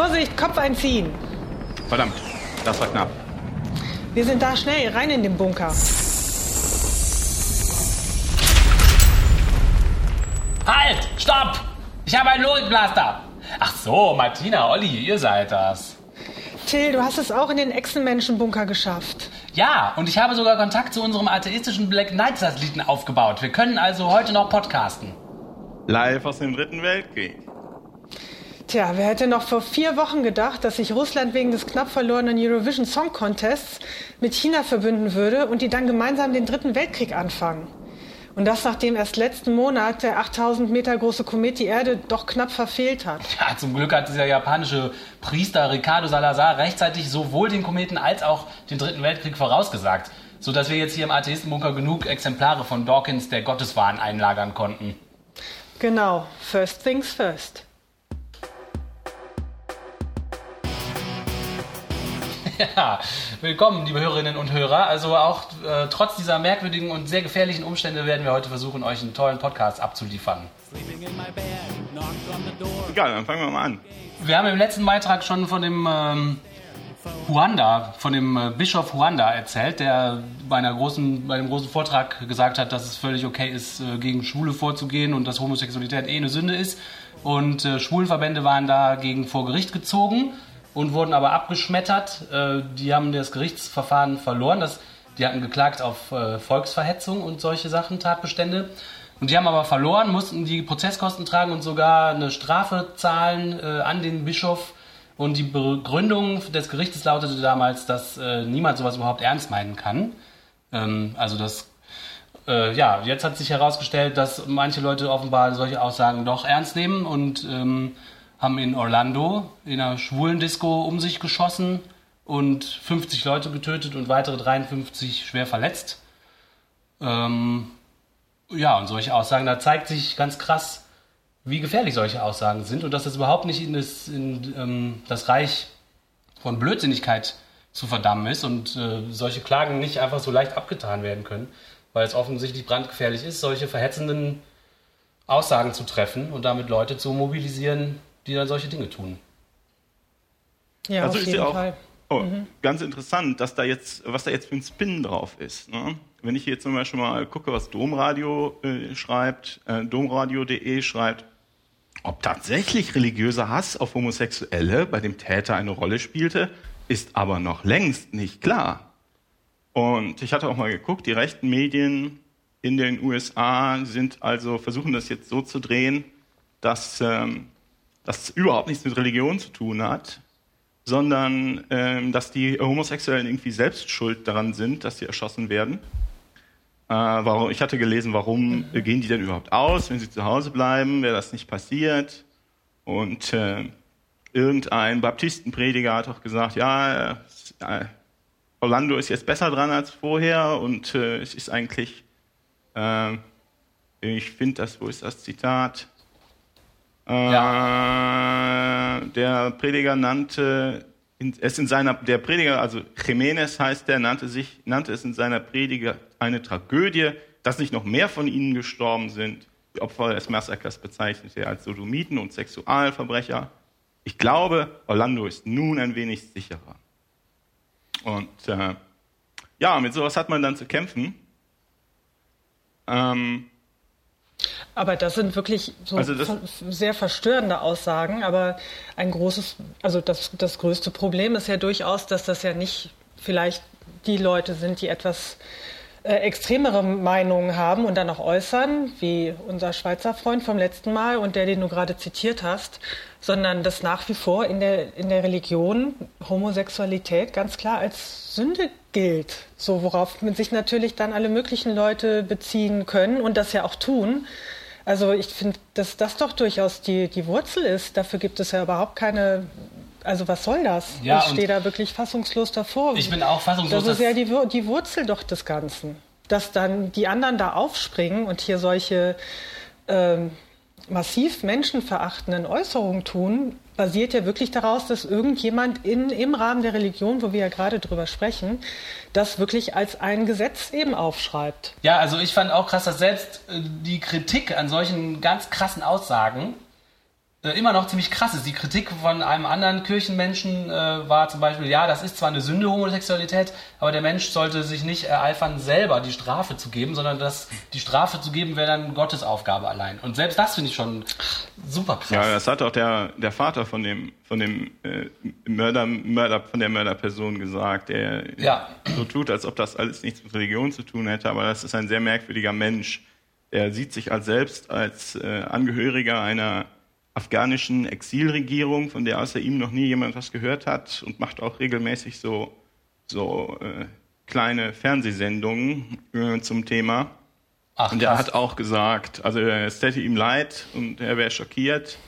Vorsicht, Kopf einziehen. Verdammt, das war knapp. Wir sind da schnell, rein in den Bunker. Halt! Stopp! Ich habe einen Logikblaster! Ach so, Martina, Olli, ihr seid das. Till, du hast es auch in den Echsenmenschenbunker geschafft. Ja, und ich habe sogar Kontakt zu unserem atheistischen Black Knight Satelliten aufgebaut. Wir können also heute noch podcasten. Live aus dem Dritten Weltkrieg. Tja, wer hätte noch vor vier Wochen gedacht, dass sich Russland wegen des knapp verlorenen Eurovision Song Contests mit China verbünden würde und die dann gemeinsam den Dritten Weltkrieg anfangen? Und das nachdem erst letzten Monat der 8000 Meter große Komet die Erde doch knapp verfehlt hat. Ja, zum Glück hat dieser japanische Priester Ricardo Salazar rechtzeitig sowohl den Kometen als auch den Dritten Weltkrieg vorausgesagt, sodass wir jetzt hier im Atheistenbunker genug Exemplare von Dawkins der Gotteswahn einlagern konnten. Genau, first things first. Ja, willkommen, liebe Hörerinnen und Hörer. Also auch äh, trotz dieser merkwürdigen und sehr gefährlichen Umstände werden wir heute versuchen, euch einen tollen Podcast abzuliefern. Egal, dann fangen wir mal an. Wir haben im letzten Beitrag schon von dem ähm, Huanda, von dem äh, Bischof Huanda erzählt, der bei, einer großen, bei einem großen Vortrag gesagt hat, dass es völlig okay ist, äh, gegen Schwule vorzugehen und dass Homosexualität eh eine Sünde ist. Und äh, Schwulenverbände waren dagegen vor Gericht gezogen und wurden aber abgeschmettert. Äh, die haben das Gerichtsverfahren verloren. Das, die hatten geklagt auf äh, Volksverhetzung und solche Sachen, Tatbestände. Und die haben aber verloren, mussten die Prozesskosten tragen und sogar eine Strafe zahlen äh, an den Bischof. Und die Begründung des Gerichtes lautete damals, dass niemand sowas überhaupt ernst meinen kann. Ähm, also das, ja, jetzt hat sich herausgestellt, dass manche Leute offenbar solche Aussagen doch ernst nehmen und ähm, haben in Orlando in einer schwulen Disco um sich geschossen und 50 Leute getötet und weitere 53 schwer verletzt. Ähm, ja, und solche Aussagen, da zeigt sich ganz krass, wie gefährlich solche Aussagen sind und dass das überhaupt nicht in das, in, ähm, das Reich von Blödsinnigkeit zu verdammen ist und äh, solche Klagen nicht einfach so leicht abgetan werden können, weil es offensichtlich brandgefährlich ist, solche verhetzenden Aussagen zu treffen und damit Leute zu mobilisieren, die dann solche Dinge tun. Ja, also auf ist jeden ja auch Fall. oh, ganz interessant, dass da jetzt, was da jetzt für ein Spin drauf ist. Ne? Wenn ich hier zum Beispiel mal gucke, was Domradio äh, schreibt, äh, domradio.de schreibt, ob tatsächlich religiöser Hass auf Homosexuelle bei dem Täter eine Rolle spielte, ist aber noch längst nicht klar. Und ich hatte auch mal geguckt, die rechten Medien in den USA sind also versuchen das jetzt so zu drehen, dass ähm, das überhaupt nichts mit Religion zu tun hat, sondern ähm, dass die Homosexuellen irgendwie selbst schuld daran sind, dass sie erschossen werden. Äh, warum, ich hatte gelesen, warum gehen die denn überhaupt aus, wenn sie zu Hause bleiben, wäre das nicht passiert. Und äh, irgendein Baptistenprediger hat auch gesagt, ja, äh, Orlando ist jetzt besser dran als vorher und äh, es ist eigentlich, äh, ich finde das, wo ist das Zitat? Äh, Der Prediger nannte es in seiner, der Prediger, also Jiménez heißt der, nannte sich, nannte es in seiner Prediger eine Tragödie, dass nicht noch mehr von ihnen gestorben sind. Die Opfer des Massakers bezeichnete er als Sodomiten und Sexualverbrecher. Ich glaube, Orlando ist nun ein wenig sicherer. Und äh, ja, mit sowas hat man dann zu kämpfen. Ähm, Aber das sind wirklich so Also sehr verstörende Aussagen. Aber ein großes, also das, das größte Problem ist ja durchaus, dass das ja nicht vielleicht die Leute sind, die etwas äh, extremere Meinungen haben und dann auch äußern, wie unser Schweizer Freund vom letzten Mal und der, den du gerade zitiert hast, sondern dass nach wie vor in der, in der Religion Homosexualität ganz klar als Sünde gilt. So, worauf man sich natürlich dann alle möglichen Leute beziehen können und das ja auch tun. Also ich finde, dass das doch durchaus die, die Wurzel ist. Dafür gibt es ja überhaupt keine. Also was soll das? Ja, ich stehe da wirklich fassungslos davor. Ich bin auch fassungslos, Das ist ja die, die Wurzel doch des Ganzen. Dass dann die anderen da aufspringen und hier solche ähm, massiv menschenverachtenden Äußerungen tun, basiert ja wirklich daraus, dass irgendjemand in, im Rahmen der Religion, wo wir ja gerade drüber sprechen, das wirklich als ein Gesetz eben aufschreibt. Ja, also ich fand auch krass, dass selbst äh, die Kritik an solchen ganz krassen Aussagen äh, immer noch ziemlich krass ist. Die Kritik von einem anderen Kirchenmenschen äh, war zum Beispiel, ja, das ist zwar eine Sünde, Homosexualität, aber der Mensch sollte sich nicht ereifern, selber die Strafe zu geben, sondern das, die Strafe zu geben wäre dann Gottes Aufgabe allein. Und selbst das finde ich schon super krass. Ja, das hat auch der, der Vater von dem, von dem äh, Mörder, Mörder, von der Mörderperson gesagt, der ja. so tut, als ob das alles nichts mit Religion zu tun hätte, aber das ist ein sehr merkwürdiger Mensch. Er sieht sich als selbst als äh, Angehöriger einer afghanischen Exilregierung, von der außer ihm noch nie jemand was gehört hat und macht auch regelmäßig so, so äh, kleine Fernsehsendungen äh, zum Thema. Ach, und er hat auch gesagt, also es täte ihm leid und er wäre schockiert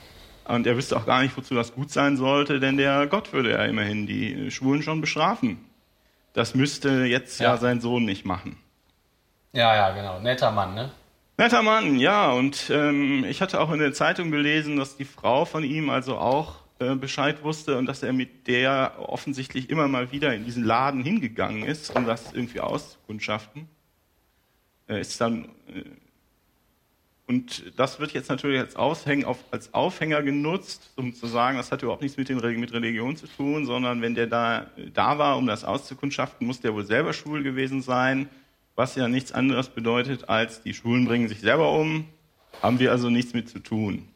und er wüsste auch gar nicht, wozu das gut sein sollte, denn der Gott würde ja immerhin die Schwulen schon bestrafen. Das müsste jetzt ja, ja sein Sohn nicht machen. Ja, ja, genau. Netter Mann, ne? Netter Mann, ja. Und ähm, ich hatte auch in der Zeitung gelesen, dass die Frau von ihm also auch äh, Bescheid wusste und dass er mit der offensichtlich immer mal wieder in diesen Laden hingegangen ist, um das irgendwie auszukundschaften. Äh, ist dann äh, und das wird jetzt natürlich als, Aushäng, auf, als Aufhänger genutzt, um zu sagen, das hat überhaupt nichts mit, den, mit Religion zu tun, sondern wenn der da, da war, um das auszukundschaften, muss der wohl selber schwul gewesen sein was ja nichts anderes bedeutet, als die Schulen bringen sich selber um, haben wir also nichts mit zu tun.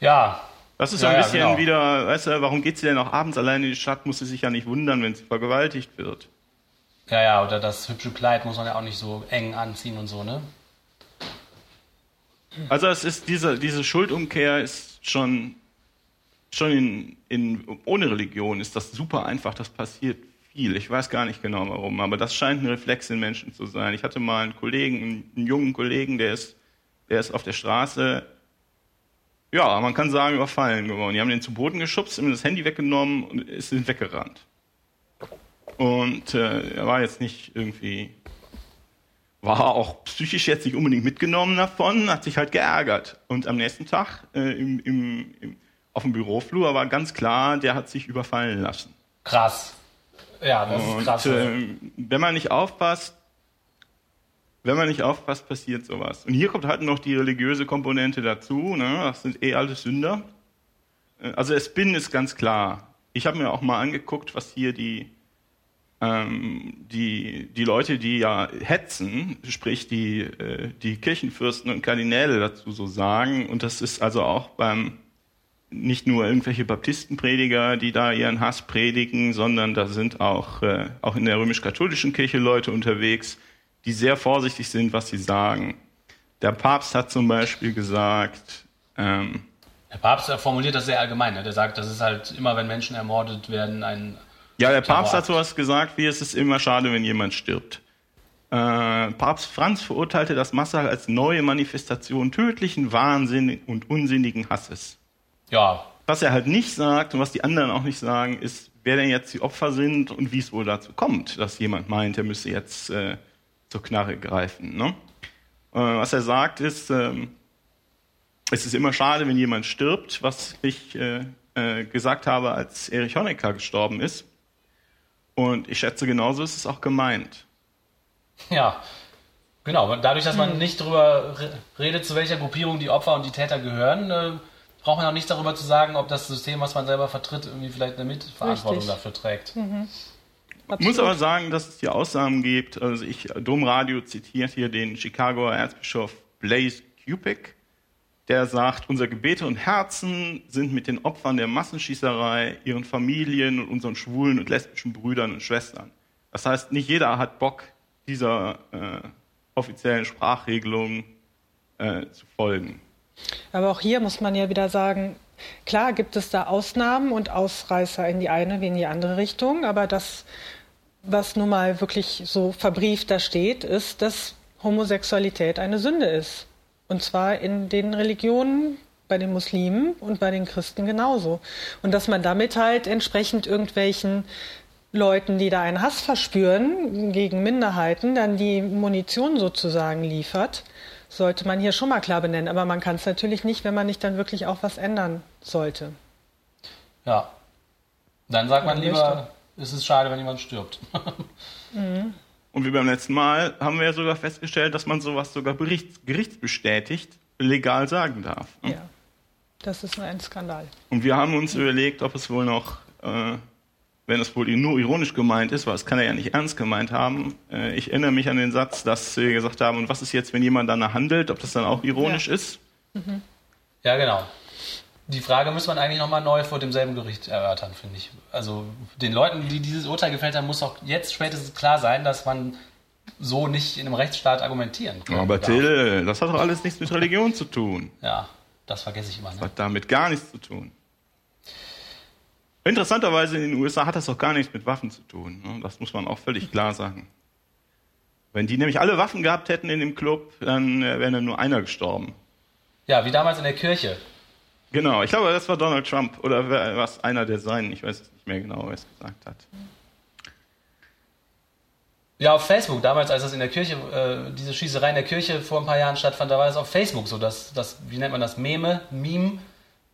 Ja. Das ist so ein ja, bisschen genau. wieder, weißt du, warum geht sie denn auch abends allein in die Stadt, muss sie sich ja nicht wundern, wenn sie vergewaltigt wird. Ja, ja, oder das hübsche Kleid muss man ja auch nicht so eng anziehen und so, ne? Also es ist diese, diese Schuldumkehr ist schon, schon in, in, ohne Religion ist das super einfach, das passiert viel. Ich weiß gar nicht genau warum, aber das scheint ein Reflex in Menschen zu sein. Ich hatte mal einen Kollegen, einen jungen Kollegen, der ist, der ist auf der Straße, ja, man kann sagen, überfallen geworden. Die haben den zu Boden geschubst, ihm das Handy weggenommen und sind weggerannt. Und äh, er war jetzt nicht irgendwie, war auch psychisch jetzt nicht unbedingt mitgenommen davon, hat sich halt geärgert. Und am nächsten Tag äh, im, im, im, auf dem Büroflur war ganz klar, der hat sich überfallen lassen. Krass. Ja, das und, ist krass. Äh, wenn man nicht aufpasst, wenn man nicht aufpasst, passiert sowas. Und hier kommt halt noch die religiöse Komponente dazu. Ne? Das sind eh alles Sünder. Äh, also der Spin ist ganz klar. Ich habe mir auch mal angeguckt, was hier die, ähm, die, die Leute, die ja hetzen, sprich die, äh, die Kirchenfürsten und Kardinäle dazu so sagen. Und das ist also auch beim nicht nur irgendwelche Baptistenprediger, die da ihren Hass predigen, sondern da sind auch, äh, auch in der römisch-katholischen Kirche Leute unterwegs, die sehr vorsichtig sind, was sie sagen. Der Papst hat zum Beispiel gesagt, ähm, der Papst formuliert das sehr allgemein. Ne? Der sagt, das ist halt immer, wenn Menschen ermordet werden, ein. Ja, der Papst hat sowas gesagt, wie es ist immer schade, wenn jemand stirbt. Äh, Papst Franz verurteilte das Massacre als neue Manifestation tödlichen Wahnsinn und unsinnigen Hasses. Ja. Was er halt nicht sagt und was die anderen auch nicht sagen, ist, wer denn jetzt die Opfer sind und wie es wohl dazu kommt, dass jemand meint, er müsse jetzt äh, zur Knarre greifen. Ne? Äh, was er sagt ist, äh, es ist immer schade, wenn jemand stirbt, was ich äh, äh, gesagt habe, als Erich Honecker gestorben ist. Und ich schätze, genauso ist es auch gemeint. Ja, genau. Dadurch, dass man hm. nicht darüber redet, zu welcher Gruppierung die Opfer und die Täter gehören, äh, braucht man auch nicht darüber zu sagen, ob das System, was man selber vertritt, irgendwie vielleicht eine Mitverantwortung Richtig. dafür trägt. Mhm. Ich muss aber sagen, dass es hier Aussagen gibt. Also ich, Domradio zitiert hier den Chicagoer Erzbischof Blaise Kupik, der sagt, unsere Gebete und Herzen sind mit den Opfern der Massenschießerei, ihren Familien und unseren schwulen und lesbischen Brüdern und Schwestern. Das heißt, nicht jeder hat Bock, dieser äh, offiziellen Sprachregelung äh, zu folgen. Aber auch hier muss man ja wieder sagen, klar gibt es da Ausnahmen und Ausreißer in die eine wie in die andere Richtung, aber das, was nun mal wirklich so verbrieft da steht, ist, dass Homosexualität eine Sünde ist. Und zwar in den Religionen, bei den Muslimen und bei den Christen genauso. Und dass man damit halt entsprechend irgendwelchen Leuten, die da einen Hass verspüren gegen Minderheiten, dann die Munition sozusagen liefert sollte man hier schon mal klar benennen. Aber man kann es natürlich nicht, wenn man nicht dann wirklich auch was ändern sollte. Ja. Dann sagt man, man lieber, es ist schade, wenn jemand stirbt. mhm. Und wie beim letzten Mal haben wir ja sogar festgestellt, dass man sowas sogar Berichts, gerichtsbestätigt legal sagen darf. Ne? Ja. Das ist nur ein Skandal. Und wir haben uns überlegt, ob es wohl noch, äh, wenn es wohl nur ironisch gemeint ist, weil es kann er ja nicht ernst gemeint haben. Äh, ich erinnere mich an den Satz, dass wir gesagt haben, und was ist jetzt, wenn jemand danach handelt, ob das dann auch ironisch Ja. ist? Ja, genau. Die Frage muss man eigentlich nochmal neu vor demselben Gericht erörtern, finde ich. Also den Leuten, die dieses Urteil gefällt haben, muss auch jetzt spätestens klar sein, dass man so nicht in einem Rechtsstaat argumentieren kann. Aber. Till, das hat doch alles nichts mit Religion zu tun. Ja, das vergesse ich immer. Das Ne? hat damit gar nichts zu tun. Interessanterweise in den USA hat das auch gar nichts mit Waffen zu tun. ne? Das muss man auch völlig klar sagen. Wenn die nämlich alle Waffen gehabt hätten in dem Club, dann äh, wäre nur einer gestorben. Ja, wie damals in der Kirche. Genau, ich glaube, das war Donald Trump oder was einer der seinen, ich weiß es nicht mehr genau, wer es gesagt hat. Ja, auf Facebook, damals, als das in der Kirche, äh, diese Schießerei in der Kirche vor ein paar Jahren stattfand, da war es auf Facebook so, dass das, wie nennt man das, Meme, Meme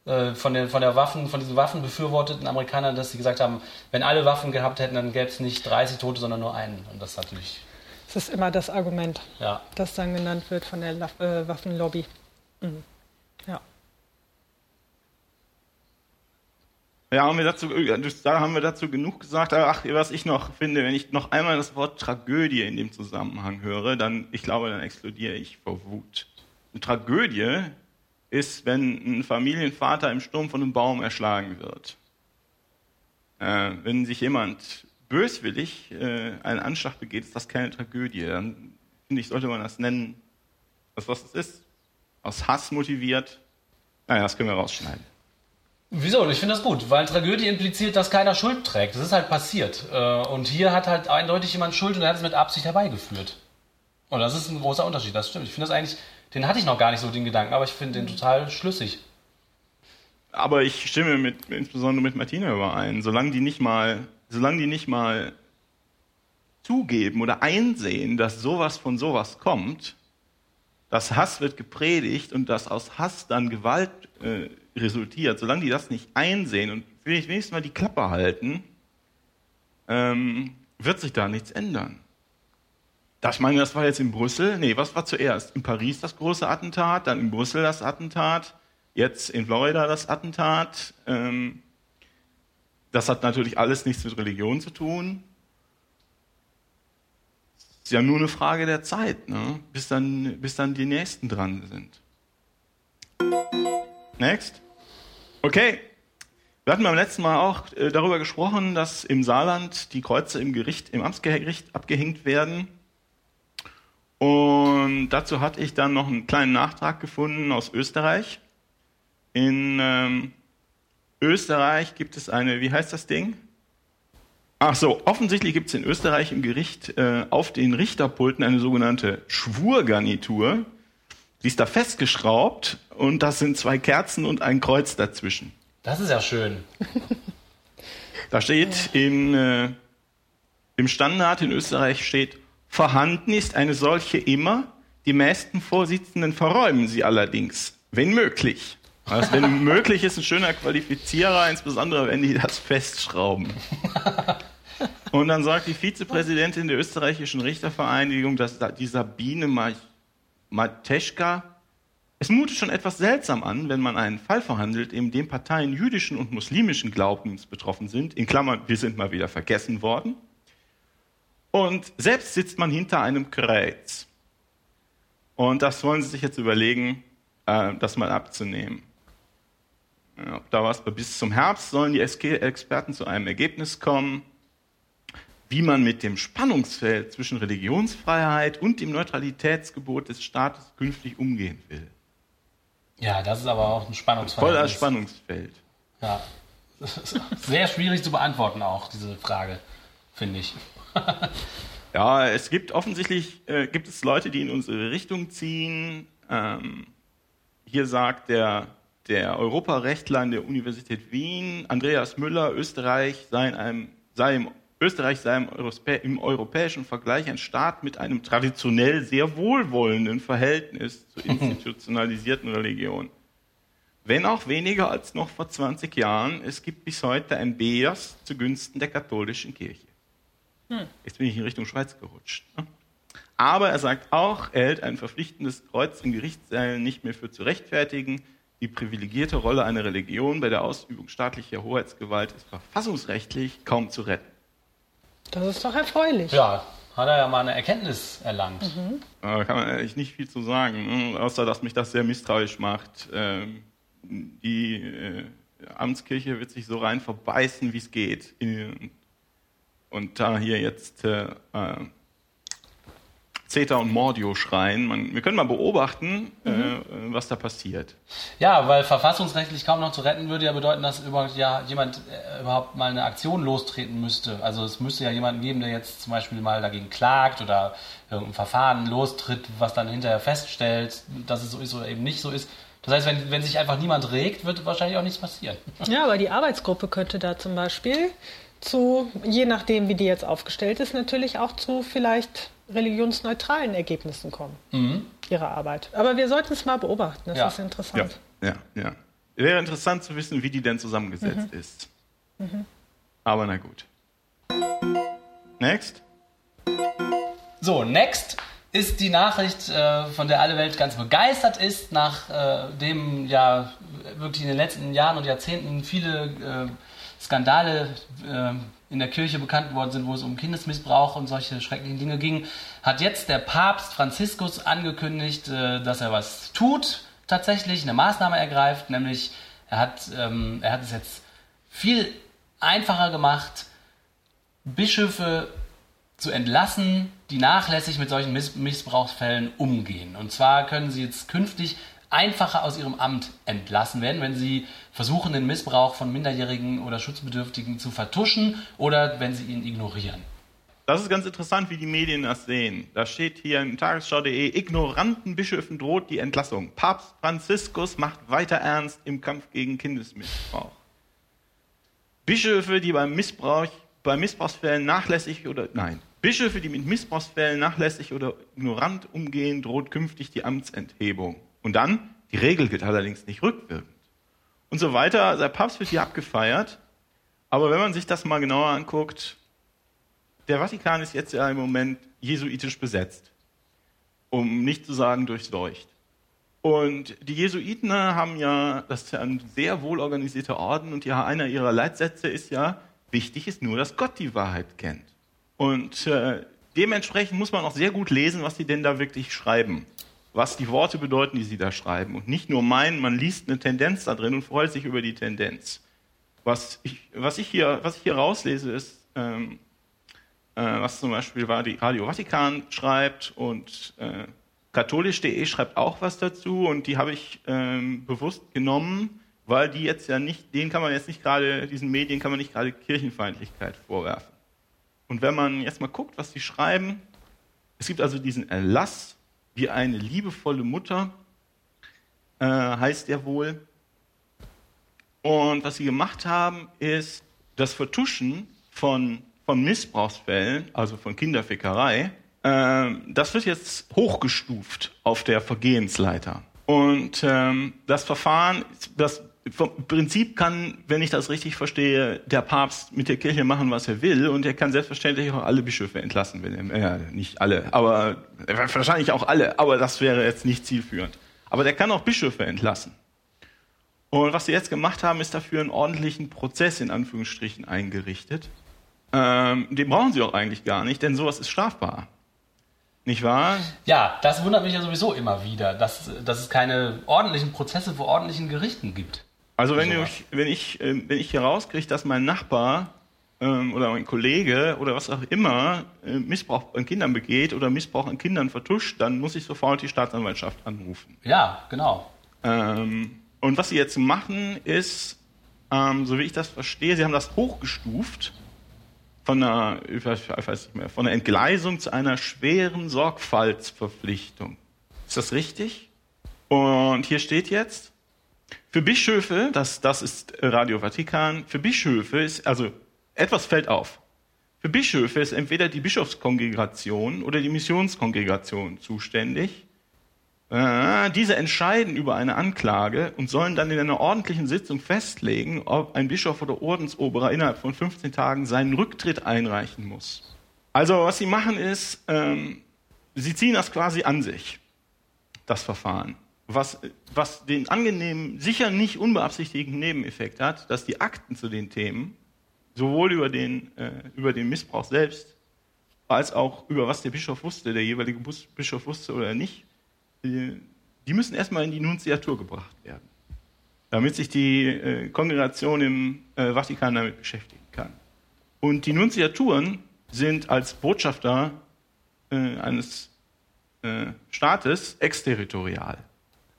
von, der, von der Waffen, von diesen waffenbefürworteten Amerikanern, dass sie gesagt haben, wenn alle Waffen gehabt hätten, dann gäbe es nicht 30 Tote, sondern nur einen. Und das ist natürlich, Das ist immer das Argument, ja. das dann genannt wird von der äh, Waffenlobby. Mhm. Ja. Ja, haben wir dazu, da haben wir dazu genug gesagt. Aber Ach, was ich noch finde, wenn ich noch einmal das Wort Tragödie in dem Zusammenhang höre, dann, ich glaube, dann explodiere ich vor Wut. Eine Tragödie ist, wenn ein Familienvater im Sturm von einem Baum erschlagen wird. Äh, wenn sich jemand böswillig äh, einen Anschlag begeht, ist das keine Tragödie. Dann finde ich, sollte man das nennen, das was es ist. Aus Hass motiviert. Naja, das können wir rausschneiden. Wieso? Ich finde das gut, weil Tragödie impliziert, dass keiner Schuld trägt. Das ist halt passiert. Äh, Und hier hat halt eindeutig jemand Schuld und er hat es mit Absicht herbeigeführt. Und das ist ein großer Unterschied, das stimmt. Ich finde das eigentlich, den hatte ich noch gar nicht so, den Gedanken, aber ich finde den total schlüssig. Aber ich stimme mit, insbesondere mit Martina überein. Solange die nicht mal, solange die nicht mal zugeben oder einsehen, dass sowas von sowas kommt, dass Hass wird gepredigt und dass aus Hass dann Gewalt äh, resultiert, solange die das nicht einsehen und wenigstens mal die Klappe halten, ähm, wird sich da nichts ändern. Das, meine, das war jetzt in Brüssel. Nee, was war zuerst? In Paris das große Attentat, dann in Brüssel das Attentat, jetzt in Florida das Attentat. Ähm, das hat natürlich alles nichts mit Religion zu tun. Ist ja nur eine Frage der Zeit, ne? bis, dann, bis dann die Nächsten dran sind. Next. Okay. Wir hatten beim letzten Mal auch äh, darüber gesprochen, dass im Saarland die Kreuze im Gericht, im Amtsgericht abgehängt werden. Und dazu hatte ich dann noch einen kleinen Nachtrag gefunden aus Österreich. In ähm, Österreich gibt es eine, wie heißt das Ding? Ach so, offensichtlich gibt es in Österreich im Gericht äh, auf den Richterpulten eine sogenannte Schwurgarnitur. Die ist da festgeschraubt und das sind zwei Kerzen und ein Kreuz dazwischen. Das ist ja schön. Da steht in, äh, im Standard in Österreich steht, vorhanden ist eine solche immer, die meisten Vorsitzenden verräumen sie allerdings, wenn möglich. Also wenn möglich ist ein schöner Qualifizierer, insbesondere wenn die das festschrauben. Und dann sagt die Vizepräsidentin der österreichischen Richtervereinigung, dass da die Sabine Ma- Mateschka, es mutet schon etwas seltsam an, wenn man einen Fall verhandelt, in dem Parteien jüdischen und muslimischen Glaubens betroffen sind. In Klammern, wir sind mal wieder vergessen worden. Und selbst sitzt man hinter einem Kreuz. Und das wollen sie sich jetzt überlegen, äh, das mal abzunehmen. Ja, da was bis zum Herbst sollen die Experten zu einem Ergebnis kommen, wie man mit dem Spannungsfeld zwischen Religionsfreiheit und dem Neutralitätsgebot des Staates künftig umgehen will. Ja, das ist aber auch ein Spannungsfall. Voller Spannungsfeld. Ja. Sehr schwierig zu beantworten auch, diese Frage, finde ich. Ja, es gibt offensichtlich äh, gibt es Leute, die in unsere Richtung ziehen. Ähm, hier sagt der, der Europarechtler an der Universität Wien, Andreas Müller, Österreich sei, in einem, sei im, Österreich sei im, Europä im europäischen Vergleich ein Staat mit einem traditionell sehr wohlwollenden Verhältnis zur institutionalisierten Religion. Wenn auch weniger als noch vor 20 Jahren, es gibt bis heute ein Bias zugunsten der katholischen Kirche. Jetzt bin ich in Richtung Schweiz gerutscht. ne? Aber er sagt auch, er hält ein verpflichtendes Kreuz in Gerichtssälen nicht mehr für zu rechtfertigen. die privilegierte Rolle einer Religion bei der Ausübung staatlicher Hoheitsgewalt ist verfassungsrechtlich kaum zu retten. Das ist doch erfreulich. Ja, hat er ja mal eine Erkenntnis erlangt. Mhm. Da kann man eigentlich nicht viel zu sagen, ne? außer dass mich das sehr misstrauisch macht. Ähm, die äh, Amtskirche wird sich so rein verbeißen, wie es geht. Und da hier jetzt äh, äh Zeta und Mordio schreien. Man, wir können mal beobachten, äh, mhm. äh, was da passiert. Ja, weil verfassungsrechtlich kaum noch zu retten würde ja bedeuten, dass überhaupt ja jemand äh, überhaupt mal eine Aktion lostreten müsste. Also es müsste ja jemanden geben, der jetzt zum Beispiel mal dagegen klagt oder irgendein Verfahren lostritt, was dann hinterher feststellt, dass es so ist oder eben nicht so ist. Das heißt, wenn, wenn sich einfach niemand regt, wird wahrscheinlich auch nichts passieren. Ja, aber die Arbeitsgruppe könnte da zum Beispiel zu, je nachdem, wie die jetzt aufgestellt ist, natürlich auch zu vielleicht religionsneutralen Ergebnissen kommen, mhm. ihre Arbeit. Aber wir sollten es mal beobachten, das ja. ist interessant. Ja, ja, ja. Wäre interessant zu wissen, wie die denn zusammengesetzt mhm. ist. Mhm. Aber na gut. Next. So, next ist die Nachricht, äh, von der alle Welt ganz begeistert ist, nachdem äh, ja wirklich in den letzten Jahren und Jahrzehnten viele äh, Skandale in der Kirche bekannt worden sind, wo es um Kindesmissbrauch und solche schrecklichen Dinge ging, hat jetzt der Papst Franziskus angekündigt, äh, dass er was tut, tatsächlich eine Maßnahme ergreift, nämlich er hat, ähm, er hat es jetzt viel einfacher gemacht, Bischöfe zu entlassen, die nachlässig mit solchen Miss Missbrauchsfällen umgehen. Und zwar können sie jetzt künftig einfacher aus ihrem Amt entlassen werden, wenn sie versuchen, den Missbrauch von Minderjährigen oder Schutzbedürftigen zu vertuschen oder wenn sie ihn ignorieren. Das ist ganz interessant, wie die Medien das sehen. Da steht hier in tagesschau.de, ignoranten Bischöfen droht die Entlassung. Papst Franziskus macht weiter ernst im Kampf gegen Kindesmissbrauch. Bischöfe, die beim Missbrauch, bei Missbrauchsfällen nachlässig oder, nein, Bischöfe, die mit Missbrauchsfällen nachlässig oder ignorant umgehen, droht künftig die Amtsenthebung. Und dann, die Regel gilt allerdings nicht rückwirkend. Und so weiter. Der Papst wird hier abgefeiert. Aber wenn man sich das mal genauer anguckt, der Vatikan ist jetzt ja im Moment jesuitisch besetzt. Um nicht zu sagen durchseucht. Und die Jesuiten haben ja, das ist ja ein sehr wohl organisierter Orden und ja, einer ihrer Leitsätze ist ja, wichtig ist nur, dass Gott die Wahrheit kennt. Und äh, dementsprechend muss man auch sehr gut lesen, was sie denn da wirklich schreiben was die Worte bedeuten, die sie da schreiben. Und nicht nur meinen, man liest eine Tendenz da drin und freut sich über die Tendenz. Was ich, was ich, hier, was ich hier rauslese, ist, ähm, äh, was zum Beispiel Radio Vatikan schreibt und äh, katholisch.de schreibt auch was dazu und die habe ich ähm, bewusst genommen, weil die jetzt ja nicht, denen kann man jetzt nicht gerade, diesen Medien kann man nicht gerade Kirchenfeindlichkeit vorwerfen. Und wenn man jetzt mal guckt, was die schreiben, es gibt also diesen Erlass wie eine liebevolle Mutter, äh, heißt er wohl. Und was sie gemacht haben, ist das Vertuschen von, von Missbrauchsfällen, also von Kinderfickerei, äh, das wird jetzt hochgestuft auf der Vergehensleiter. Und ähm, das Verfahren, das vom Prinzip kann, wenn ich das richtig verstehe, der Papst mit der Kirche machen, was er will, und er kann selbstverständlich auch alle Bischöfe entlassen, wenn er, äh, nicht alle, aber äh, wahrscheinlich auch alle, aber das wäre jetzt nicht zielführend. Aber der kann auch Bischöfe entlassen. Und was sie jetzt gemacht haben, ist dafür einen ordentlichen Prozess in Anführungsstrichen eingerichtet. Ähm, den brauchen sie auch eigentlich gar nicht, denn sowas ist strafbar. Nicht wahr? Ja, das wundert mich ja sowieso immer wieder, dass, dass es keine ordentlichen Prozesse vor ordentlichen Gerichten gibt. Also wenn, ich, wenn, ich, ähm, wenn ich hier rauskriege, dass mein Nachbar ähm, oder mein Kollege oder was auch immer äh, Missbrauch an Kindern begeht oder Missbrauch an Kindern vertuscht, dann muss ich sofort die Staatsanwaltschaft anrufen. Ja, genau. Ähm, und was sie jetzt machen, ist, ähm, so wie ich das verstehe, sie haben das hochgestuft von einer, ich weiß nicht mehr, von einer Entgleisung zu einer schweren Sorgfaltsverpflichtung. Ist das richtig? Und hier steht jetzt, für Bischöfe, das, das ist Radio Vatikan, für Bischöfe ist, also etwas fällt auf. Für Bischöfe ist entweder die Bischofskongregation oder die Missionskongregation zuständig. Äh, diese entscheiden über eine Anklage und sollen dann in einer ordentlichen Sitzung festlegen, ob ein Bischof oder Ordensoberer innerhalb von 15 Tagen seinen Rücktritt einreichen muss. Also was sie machen ist, ähm, sie ziehen das quasi an sich, das Verfahren was, was den angenehmen, sicher nicht unbeabsichtigten Nebeneffekt hat, dass die Akten zu den Themen, sowohl über den, äh, über den Missbrauch selbst, als auch über was der Bischof wusste, der jeweilige Bischof wusste oder nicht, die müssen erstmal in die Nunziatur gebracht werden, damit sich die äh, Kongregation im äh, Vatikan damit beschäftigen kann. Und die Nunziaturen sind als Botschafter äh, eines äh, Staates exterritorial.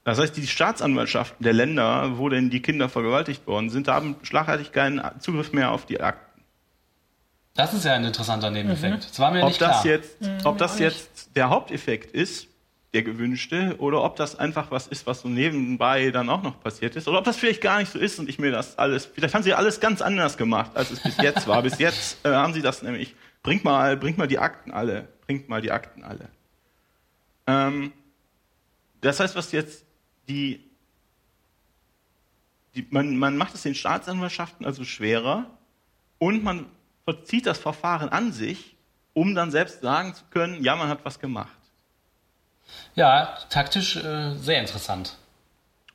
Das heißt, die Staatsanwaltschaften der Länder, wo denn die Kinder vergewaltigt worden sind, haben schlagartig keinen Zugriff mehr auf die Akten. Das ist ja ein interessanter Nebeneffekt. Mhm. Das war mir ob nicht das klar. Jetzt, mhm, ob das jetzt der Haupteffekt ist, der gewünschte, oder ob das einfach was ist, was so nebenbei dann auch noch passiert ist, oder ob das vielleicht gar nicht so ist und ich mir das alles, vielleicht haben sie alles ganz anders gemacht, als es bis jetzt war. bis jetzt äh, haben sie das nämlich, bringt mal, bringt mal die Akten alle, bringt mal die Akten alle. Ähm, das heißt, was jetzt die, die man, man macht es den Staatsanwaltschaften also schwerer und man verzieht das Verfahren an sich, um dann selbst sagen zu können, ja, man hat was gemacht. Ja, taktisch äh, sehr interessant.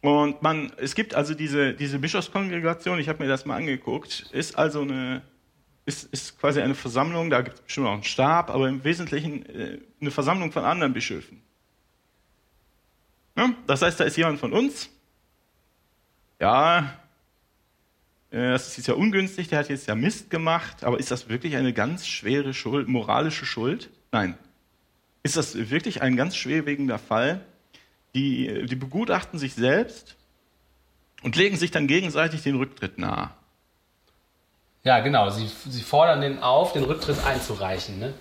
Und man, es gibt also diese, diese Bischofskongregation, ich habe mir das mal angeguckt, ist also eine, ist, ist quasi eine Versammlung, da gibt es bestimmt auch einen Stab, aber im Wesentlichen äh, eine Versammlung von anderen Bischöfen. Ja, das heißt, da ist jemand von uns. Ja, äh, das ist jetzt ja ungünstig, der hat jetzt ja Mist gemacht, aber ist das wirklich eine ganz schwere Schuld, moralische Schuld? Nein. Ist das wirklich ein ganz schwerwiegender Fall? Die, die begutachten sich selbst und legen sich dann gegenseitig den Rücktritt nahe. Ja, genau. Sie, sie fordern den auf, den Rücktritt einzureichen. Ne?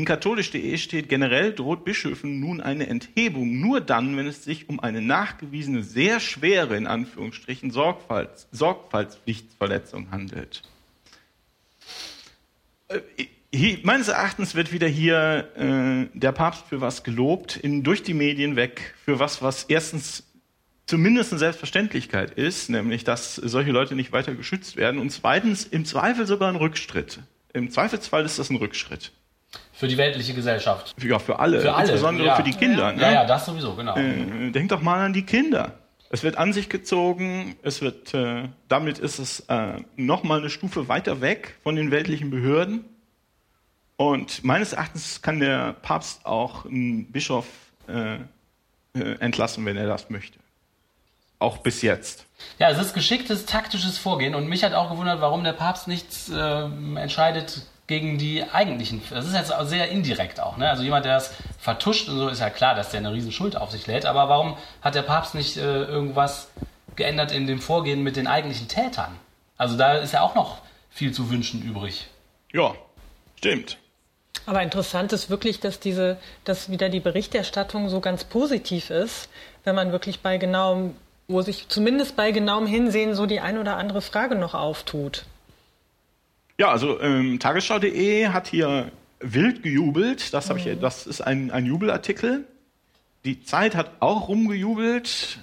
In katholisch.de steht, generell droht Bischöfen nun eine Enthebung nur dann, wenn es sich um eine nachgewiesene, sehr schwere, in Anführungsstrichen, Sorgfalts, Sorgfaltspflichtverletzung handelt. Äh, meines Erachtens wird wieder hier äh, der Papst für was gelobt, in, durch die Medien weg, für was, was erstens zumindest eine Selbstverständlichkeit ist, nämlich dass solche Leute nicht weiter geschützt werden und zweitens im Zweifel sogar ein Rückschritt. Im Zweifelsfall ist das ein Rückschritt. Für die weltliche Gesellschaft. Ja, für alle. Für alle. Insbesondere ja. für die Kinder. Ja, ne? ja, ja, das sowieso, genau. Äh, denk doch mal an die Kinder. Es wird an sich gezogen, es wird, äh, damit ist es äh, nochmal eine Stufe weiter weg von den weltlichen Behörden. Und meines Erachtens kann der Papst auch einen Bischof äh, äh entlassen, wenn er das möchte. Auch bis jetzt. Ja, es ist geschicktes taktisches Vorgehen und mich hat auch gewundert, warum der Papst nichts äh, entscheidet gegen die eigentlichen. Das ist jetzt sehr indirekt auch. Ne? Also jemand, der das vertuscht und so, ist ja klar, dass der eine Riesenschuld auf sich lädt. Aber warum hat der Papst nicht äh, irgendwas geändert in dem Vorgehen mit den eigentlichen Tätern? Also da ist ja auch noch viel zu wünschen übrig. Ja, stimmt. Aber interessant ist wirklich, dass diese, dass wieder die Berichterstattung so ganz positiv ist, wenn man wirklich bei genauem, wo sich zumindest bei genauem Hinsehen so die ein oder andere Frage noch auftut. Ja, also ähm, Tagesschau.de hat hier wild gejubelt. Das, ich, mhm. das ist ein, ein Jubelartikel. Die Zeit hat auch rumgejubelt.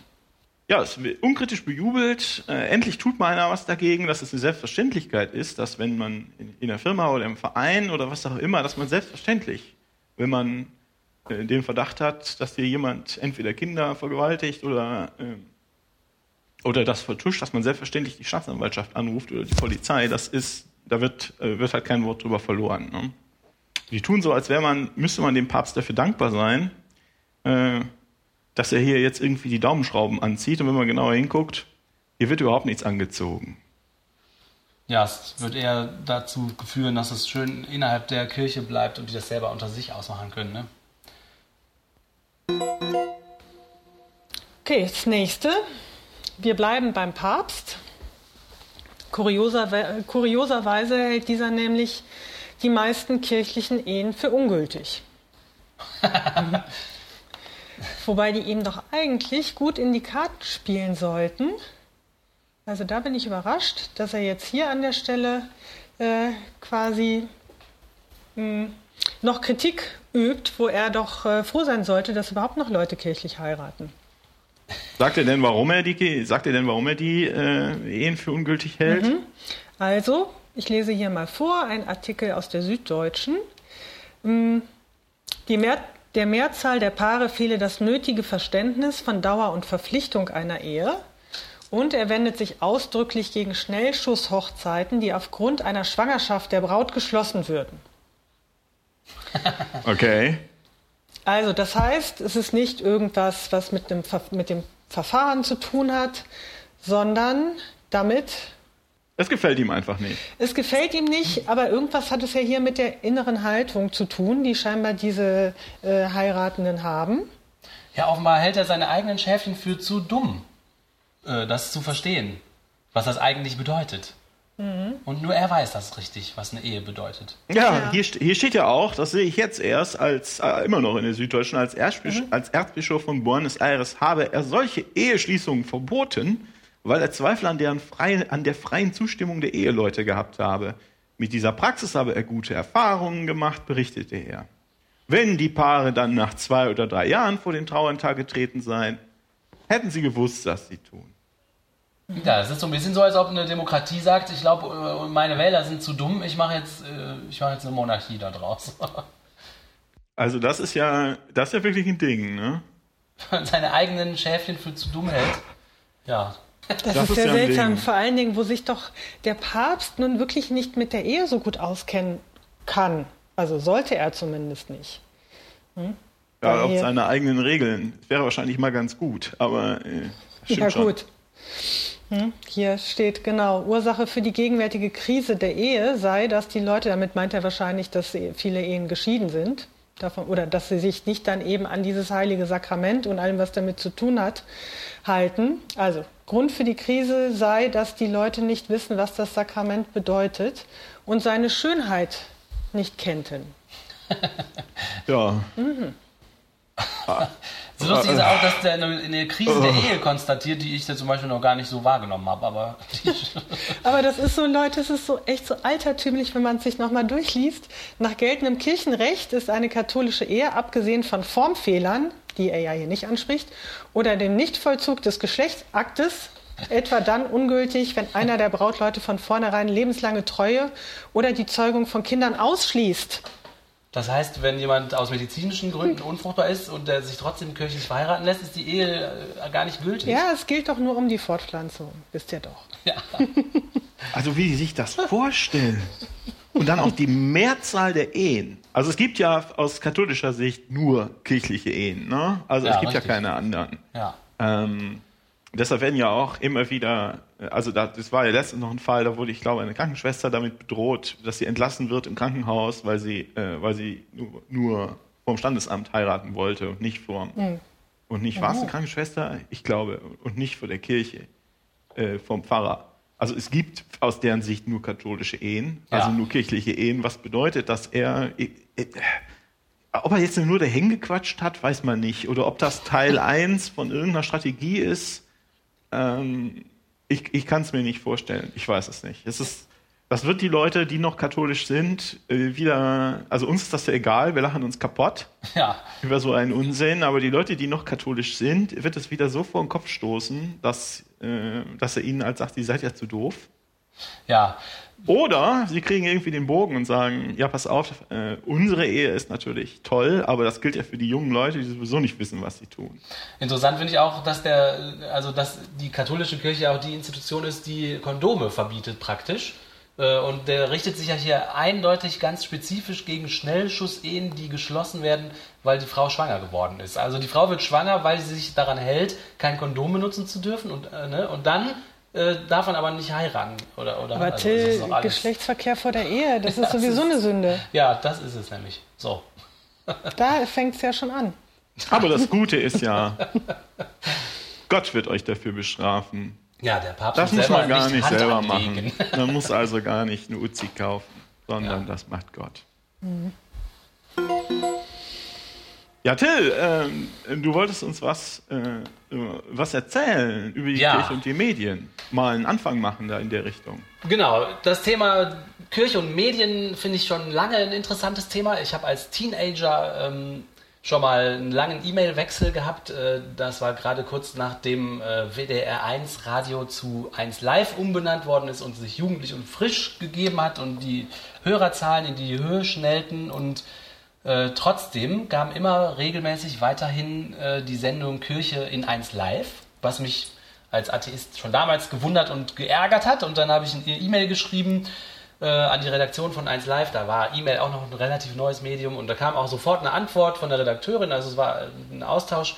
Ja, es wird unkritisch bejubelt. Äh, endlich tut mal einer was dagegen, dass es eine Selbstverständlichkeit ist, dass wenn man in, in der Firma oder im Verein oder was auch immer, dass man selbstverständlich, wenn man äh, den Verdacht hat, dass hier jemand entweder Kinder vergewaltigt oder äh, oder das vertuscht, dass man selbstverständlich die Staatsanwaltschaft anruft oder die Polizei. Das ist da wird, äh, wird halt kein Wort drüber verloren. Ne? Die tun so, als wäre man, müsste man dem Papst dafür dankbar sein, äh, dass er hier jetzt irgendwie die Daumenschrauben anzieht. Und wenn man genauer hinguckt, hier wird überhaupt nichts angezogen. Ja, es wird eher dazu führen, dass es schön innerhalb der Kirche bleibt und die das selber unter sich ausmachen können. Ne? Okay, das nächste. Wir bleiben beim Papst. Kurioser, kurioserweise hält dieser nämlich die meisten kirchlichen Ehen für ungültig. Wobei die ihm doch eigentlich gut in die Karten spielen sollten. Also da bin ich überrascht, dass er jetzt hier an der Stelle äh, quasi mh, hm, noch Kritik übt, wo er doch äh, froh sein sollte, dass überhaupt noch Leute kirchlich heiraten. Sagt er denn, warum er die, sagt er denn, warum er die äh, Ehen für ungültig hält? Mhm. Also, ich lese hier mal vor, ein Artikel aus der Süddeutschen. Mm, die Mehr der Mehrzahl der Paare fehle das nötige Verständnis von Dauer und Verpflichtung einer Ehe. Und er wendet sich ausdrücklich gegen Schnellschusshochzeiten, die aufgrund einer Schwangerschaft der Braut geschlossen würden. Okay. Also das heißt, es ist nicht irgendwas, was mit dem, mit dem Verfahren zu tun hat, sondern damit. Es gefällt ihm einfach nicht. Es gefällt ihm nicht, aber irgendwas hat es ja hier mit der inneren Haltung zu tun, die scheinbar diese äh, Heiratenden haben. Ja, offenbar hält er seine eigenen Schäfchen für zu dumm, äh, das zu verstehen, was das eigentlich bedeutet. Mhm. Und nur er weiß das richtig, was eine Ehe bedeutet. Ja, ja. Hier, hier, steht ja auch, das sehe ich jetzt erst, als äh, immer noch in der Süddeutschen, als, Erzbisch mhm. als Erzbischof von Buenos Aires habe er solche Eheschließungen verboten, weil er Zweifel an, deren freien, an der freien Zustimmung der Eheleute gehabt habe. Mit dieser Praxis habe er gute Erfahrungen gemacht, berichtete er. Wenn die Paare dann nach zwei oder drei Jahren vor den Trauertag getreten seien, hätten sie gewusst, was sie tun. Ja, es ist so ein bisschen so, als ob eine Demokratie sagt, ich glaube, äh, meine Wähler sind zu dumm, ich mache jetzt, äh, ich mache jetzt eine Monarchie da draus. Also das ist ja, das ist ja wirklich ein Ding, ne? Seine eigenen Schäfchen für zu dumm hält. Ja. Das, das ist, ja seltsam, vor allen Dingen, wo sich doch der Papst nun wirklich nicht mit der Ehe so gut auskennen kann. Also sollte er zumindest nicht. Hm? Ja, auf seine eigenen Regeln. Das wäre wahrscheinlich mal ganz gut, aber äh, Ja, schon. gut. Hm? Hier steht genau, Ursache für die gegenwärtige Krise der Ehe sei, dass die Leute, damit meint er wahrscheinlich, dass viele Ehen geschieden sind, davon, oder dass sie sich nicht dann eben an dieses heilige Sakrament und allem, was damit zu tun hat, halten. Also Grund für die Krise sei, dass die Leute nicht wissen, was das Sakrament bedeutet und seine Schönheit nicht kennten. ja. Mhm. So lustig ist auch, dass der in der Krise der Ehe konstatiert, die ich da zum Beispiel noch gar nicht so wahrgenommen habe. Aber, aber das ist so, Leute, das ist so echt so altertümlich, wenn man es sich nochmal durchliest. Nach geltendem Kirchenrecht ist eine katholische Ehe, abgesehen von Formfehlern, die er ja hier nicht anspricht, oder dem Nichtvollzug des Geschlechtsaktes, etwa dann ungültig, wenn einer der Brautleute von vornherein lebenslange Treue oder die Zeugung von Kindern ausschließt. Das heißt, wenn jemand aus medizinischen Gründen unfruchtbar ist und der sich trotzdem kirchlich verheiraten lässt, ist die Ehe äh, gar nicht gültig. Ja, es gilt doch nur um die Fortpflanzung. Wisst ihr doch. Ja. Also wie die sich das vorstellen. Und dann auch die Mehrzahl der Ehen. Also es gibt ja aus katholischer Sicht nur kirchliche Ehen. Ne? Also ja, es gibt richtig. ja keine anderen. Ja. Ähm, deshalb werden ja auch immer wieder, also das war ja letztens noch ein Fall, da wurde, ich glaube, eine Krankenschwester damit bedroht, dass sie entlassen wird im Krankenhaus, weil sie, äh, weil sie nur, nur vom Standesamt heiraten wollte und nicht vor mhm. und nicht war es eine Krankenschwester, ich glaube, und nicht vor der Kirche, äh, vom Pfarrer. Also es gibt aus deren Sicht nur katholische Ehen, also ja. nur kirchliche Ehen. Was bedeutet, dass er, äh, äh, ob er jetzt nur dahin gequatscht hat, weiß man nicht. Oder ob das Teil 1 von irgendeiner Strategie ist, ähm, ich ich kann es mir nicht vorstellen. Ich weiß es nicht. Es ist, das wird die Leute, die noch katholisch sind, äh, wieder. Also uns ist das ja egal. Wir lachen uns kaputt ja. über so einen Unsinn. Aber die Leute, die noch katholisch sind, wird es wieder so vor den Kopf stoßen, dass, äh, dass er ihnen als sagt, ihr seid ja zu doof. Ja, oder sie kriegen irgendwie den Bogen und sagen, ja, pass auf, äh, unsere Ehe ist natürlich toll, aber das gilt ja für die jungen Leute, die sowieso nicht wissen, was sie tun. Interessant finde ich auch, dass der, also dass die katholische Kirche auch die Institution ist, die Kondome verbietet praktisch. Äh, und der richtet sich ja hier eindeutig ganz spezifisch gegen Schnellschussehen, die geschlossen werden, weil die Frau schwanger geworden ist. Also die Frau wird schwanger, weil sie sich daran hält, kein Kondom benutzen zu dürfen. Und, äh, ne? und dann äh, darf man aber nicht heiraten. Oder, oder, aber also, Till, Geschlechtsverkehr vor der Ehe, das ist sowieso ist, eine Sünde. Ja, das ist es nämlich. So. da fängt es ja schon an. Aber das Gute ist ja, Gott wird euch dafür bestrafen. Ja, der Papst Das muss man gar nicht, nicht selber anlegen. machen. Man muss also gar nicht eine Uzi kaufen, sondern ja. das macht Gott. Mhm. Ja, Till, äh, du wolltest uns was, äh, was erzählen über die ja. Kirche und die Medien. Mal einen Anfang machen da in der Richtung. Genau, das Thema Kirche und Medien finde ich schon lange ein interessantes Thema. Ich habe als Teenager ähm, schon mal einen langen E-Mail-Wechsel gehabt. Äh, das war gerade kurz nachdem äh, WDR 1 Radio zu 1 Live umbenannt worden ist und sich jugendlich und frisch gegeben hat und die Hörerzahlen in die Höhe schnellten und Äh, trotzdem gaben immer regelmäßig weiterhin äh, die Sendung Kirche in 1 Live, was mich als Atheist schon damals gewundert und geärgert hat. Und dann habe ich eine E-Mail geschrieben äh, an die Redaktion von 1 Live. Da war E-Mail auch noch ein relativ neues Medium und da kam auch sofort eine Antwort von der Redakteurin. Also es war ein Austausch.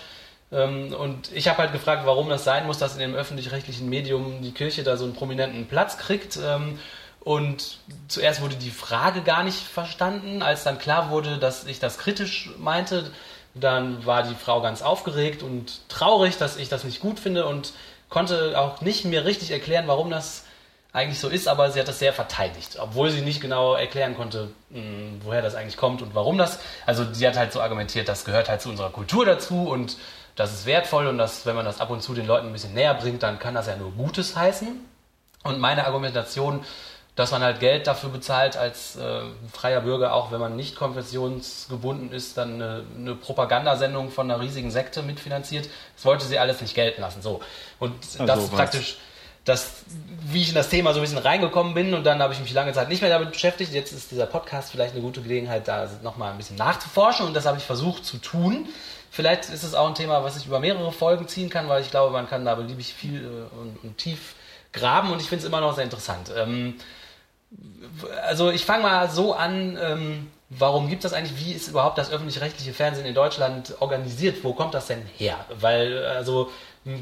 Ähm, und ich habe halt gefragt, warum das sein muss, dass in dem öffentlich-rechtlichen Medium die Kirche da so einen prominenten Platz kriegt. Ähm, und zuerst wurde die Frage gar nicht verstanden. Als dann klar wurde, dass ich das kritisch meinte, dann war die Frau ganz aufgeregt und traurig, dass ich das nicht gut finde und konnte auch nicht mir richtig erklären, warum das eigentlich so ist, aber sie hat das sehr verteidigt, obwohl sie nicht genau erklären konnte, hm, woher das eigentlich kommt und warum das. Also sie hat halt so argumentiert, das gehört halt zu unserer Kultur dazu und das ist wertvoll und dass, wenn man das ab und zu den Leuten ein bisschen näher bringt, dann kann das ja nur Gutes heißen. Und meine Argumentation, dass man halt Geld dafür bezahlt als äh, freier Bürger, auch wenn man nicht konfessionsgebunden ist, dann eine, eine, Propagandasendung von einer riesigen Sekte mitfinanziert, das wollte sie alles nicht gelten lassen. So. Und also das ist praktisch das, wie ich in das Thema so ein bisschen reingekommen bin und dann habe ich mich lange Zeit nicht mehr damit beschäftigt. Jetzt ist dieser Podcast vielleicht eine gute Gelegenheit, da nochmal ein bisschen nachzuforschen und das habe ich versucht zu tun. Vielleicht ist es auch ein Thema, was ich über mehrere Folgen ziehen kann, weil ich glaube, man kann da beliebig viel äh, und, und, tief graben und ich finde es immer noch sehr interessant. Ähm, also ich fange mal so an, ähm, warum gibt es das eigentlich? Wie ist überhaupt das öffentlich-rechtliche Fernsehen in Deutschland organisiert? Wo kommt das denn her? Weil, also,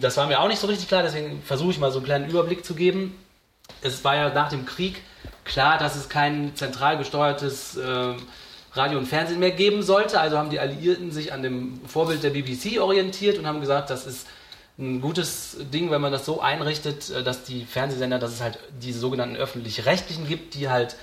das war mir auch nicht so richtig klar, deswegen versuche ich mal so einen kleinen Überblick zu geben. Es war ja nach dem Krieg klar, dass es kein zentral gesteuertes äh, Radio und Fernsehen mehr geben sollte. Also haben die Alliierten sich an dem Vorbild der BBC orientiert und haben gesagt, das ist ein gutes Ding, wenn man das so einrichtet, äh, dass die Fernsehsender, dass es halt diese sogenannten öffentlich-rechtlichen gibt, die halt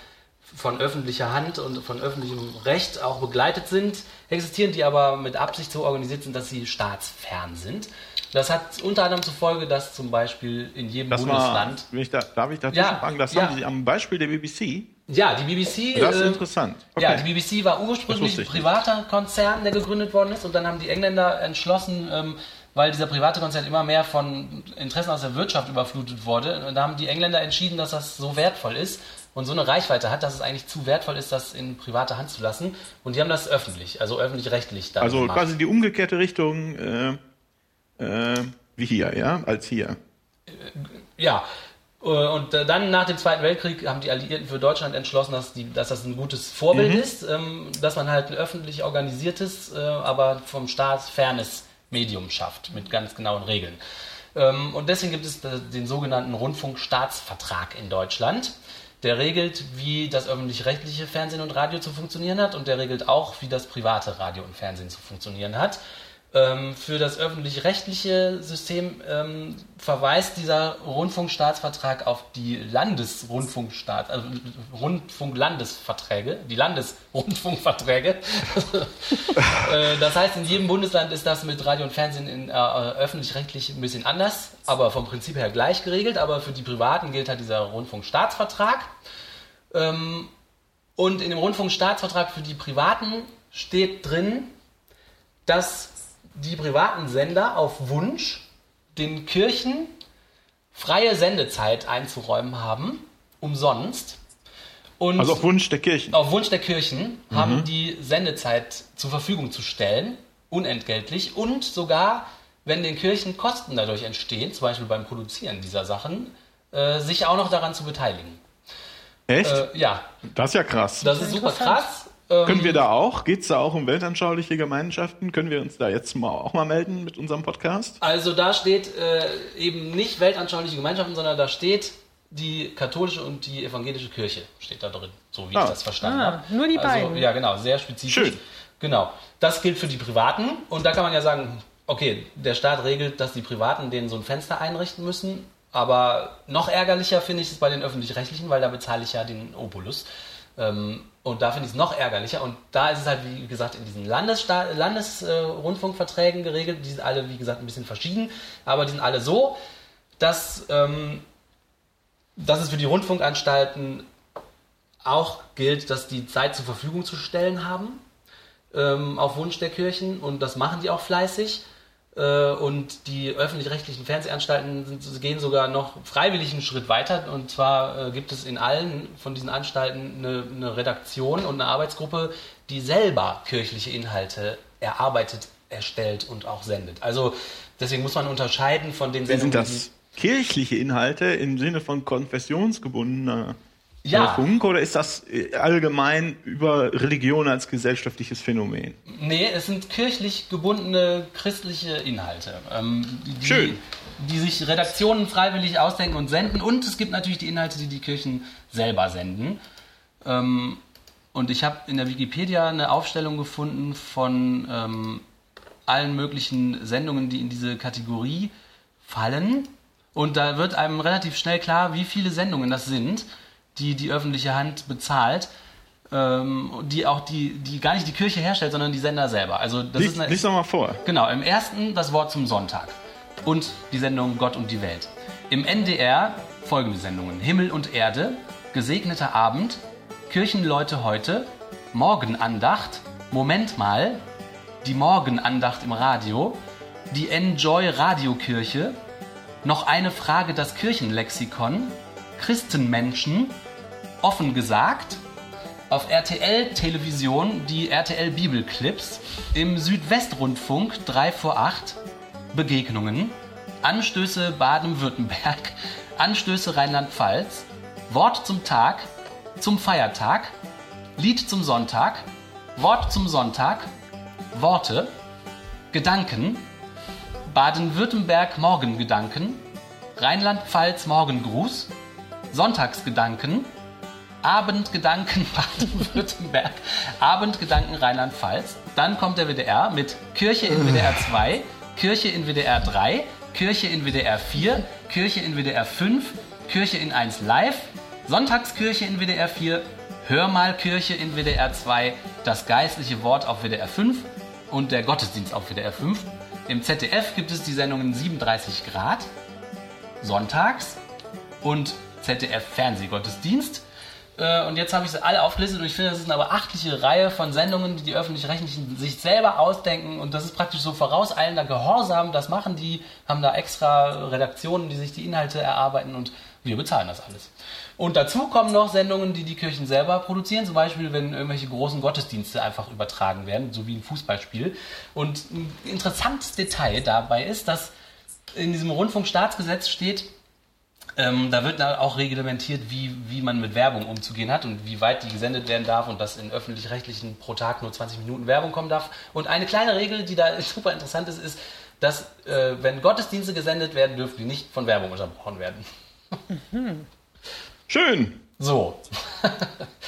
von öffentlicher Hand und von öffentlichem Recht auch begleitet sind, existieren, die aber mit Absicht so organisiert sind, dass sie staatsfern sind. Das hat unter anderem zur Folge, dass zum Beispiel in jedem das Bundesland. War, ich da, darf ich dazu ja, fragen? Das ja. haben Sie am Beispiel der BBC? Ja, die BBC. Das ist äh, interessant. Okay. Ja, die BBC war ursprünglich ein privater Konzern, der gegründet worden ist, und dann haben die Engländer entschlossen, ähm, weil dieser private Konzern immer mehr von Interessen aus der Wirtschaft überflutet wurde. Und da haben die Engländer entschieden, dass das so wertvoll ist und so eine Reichweite hat, dass es eigentlich zu wertvoll ist, das in private Hand zu lassen. Und die haben das öffentlich, also öffentlich-rechtlich. Also gemacht. quasi die umgekehrte Richtung. Äh äh, wie hier, ja, als hier. Ja, äh, und dann nach dem Zweiten Weltkrieg haben die Alliierten für Deutschland entschlossen, dass, die, dass das ein gutes Vorbild mhm. ist, ähm, dass man halt ein öffentlich organisiertes, äh, aber vom Staat fernes Medium schafft, mit ganz genauen Regeln. Ähm, und deswegen gibt es den sogenannten Rundfunkstaatsvertrag in Deutschland. Der regelt, wie das öffentlich-rechtliche Fernsehen und Radio zu funktionieren hat und der regelt auch, wie das private Radio und Fernsehen zu funktionieren hat. Ähm, für das öffentlich-rechtliche System ähm, verweist dieser Rundfunkstaatsvertrag auf die Landesrundfunkstaat, also Rundfunklandesverträge, die Landesrundfunkverträge. äh, das heißt, in jedem Bundesland ist das mit Radio und Fernsehen in, äh, öffentlich-rechtlich ein bisschen anders, aber vom Prinzip her gleich geregelt. Aber für die Privaten gilt halt dieser Rundfunkstaatsvertrag. Ähm, und in dem Rundfunkstaatsvertrag für die Privaten steht drin, dass die privaten Sender auf Wunsch den Kirchen freie Sendezeit einzuräumen haben, umsonst. Und also auf Wunsch der Kirchen. Auf Wunsch der Kirchen mhm. haben die Sendezeit zur Verfügung zu stellen, unentgeltlich und sogar, wenn den Kirchen Kosten dadurch entstehen, zum Beispiel beim Produzieren dieser Sachen, äh, sich auch noch daran zu beteiligen. Echt? Äh, ja. Das ist ja krass. Das ist super krass. Ähm, Können wir da auch? Geht es da auch um weltanschauliche Gemeinschaften? Können wir uns da jetzt mal auch mal melden mit unserem Podcast? Also da steht äh, eben nicht weltanschauliche Gemeinschaften, sondern da steht die katholische und die evangelische Kirche steht da drin, so wie ah. ich das verstanden ah, habe. Nur die also, beiden. Ja, genau, sehr spezifisch. Schön. Genau. Das gilt für die Privaten und da kann man ja sagen, okay, der Staat regelt, dass die Privaten denen so ein Fenster einrichten müssen, aber noch ärgerlicher finde ich es bei den öffentlich-rechtlichen, weil da bezahle ich ja den Ähm, und da finde ich es noch ärgerlicher. Und da ist es halt, wie gesagt, in diesen Landesrundfunkverträgen äh, geregelt. Die sind alle, wie gesagt, ein bisschen verschieden. Aber die sind alle so, dass, ähm, dass es für die Rundfunkanstalten auch gilt, dass die Zeit zur Verfügung zu stellen haben. Ähm, auf Wunsch der Kirchen. Und das machen die auch fleißig. Äh, und die öffentlich-rechtlichen Fernsehanstalten gehen sogar noch freiwillig einen Schritt weiter. Und zwar äh, gibt es in allen von diesen Anstalten eine, eine, Redaktion und eine Arbeitsgruppe, die selber kirchliche Inhalte erarbeitet, erstellt und auch sendet. Also deswegen muss man unterscheiden von den Sind Sendungen, das kirchliche Inhalte im Sinne von konfessionsgebundener Ja. Funk oder ist das äh, allgemein über Religion als gesellschaftliches Phänomen? nee, es sind kirchlich gebundene christliche Inhalte, ähm, die, Schön. die sich Redaktionen freiwillig ausdenken und senden. Und es gibt natürlich die Inhalte, die die Kirchen selber senden. Ähm, und ich habe in der Wikipedia eine Aufstellung gefunden von ähm, allen möglichen Sendungen, die in diese Kategorie fallen. Und da wird einem relativ schnell klar, wie viele Sendungen das sind, die die öffentliche Hand bezahlt, ähm, die auch die, die gar nicht die Kirche herstellt, sondern die Sender selber. Also das Lies, ist eine, lies doch mal vor. Genau, im ersten das Wort zum Sonntag und die Sendung Gott und die Welt. Im NDR folgende Sendungen: Himmel und Erde, Gesegneter Abend, Kirchenleute heute, Morgenandacht, Moment mal, die Morgenandacht im Radio, die Enjoy Radiokirche, noch eine Frage das Kirchenlexikon, Christenmenschen, offen gesagt, auf RTL Television die RTL Bibelclips, im Südwestrundfunk 3 vor 8 Begegnungen, Anstöße Baden-Württemberg, Anstöße Rheinland-Pfalz, Wort zum Tag, zum Feiertag, Lied zum Sonntag, Wort zum Sonntag, Worte, Gedanken, Baden-Württemberg Morgengedanken, Rheinland-Pfalz Morgengruß, Sonntagsgedanken, Abendgedanken Baden-Württemberg, Abendgedanken Rheinland-Pfalz. Dann kommt der WDR mit Kirche in WDR 2, Kirche in WDR 3, Kirche in WDR 4, Kirche in WDR 5, Kirche in 1 Live, Sonntagskirche in WDR 4, Hörmalkirche in WDR 2, das geistliche Wort auf WDR 5 und der Gottesdienst auf WDR 5. Im ZDF gibt es die Sendungen 37 Grad, sonntags und ZDF Fernsehgottesdienst. Äh, Und jetzt habe ich sie alle aufgelistet und ich finde, das ist eine beachtliche Reihe von Sendungen, die die Öffentlich-Rechtlichen sich selber ausdenken und das ist praktisch so vorauseilender Gehorsam. Das machen die, haben da extra Redaktionen, die sich die Inhalte erarbeiten und wir bezahlen das alles. Und dazu kommen noch Sendungen, die die Kirchen selber produzieren, zum Beispiel, wenn irgendwelche großen Gottesdienste einfach übertragen werden, so wie ein Fußballspiel. Und ein interessantes Detail dabei ist, dass in diesem Rundfunkstaatsgesetz steht, ähm, da wird da auch reglementiert, wie, wie man mit Werbung umzugehen hat und wie weit die gesendet werden darf und dass in öffentlich-rechtlichen pro Tag nur 20 Minuten Werbung kommen darf. Und eine kleine Regel, die da super interessant ist, ist, dass äh, wenn Gottesdienste gesendet werden, dürfen die nicht von Werbung unterbrochen werden. Schön. So.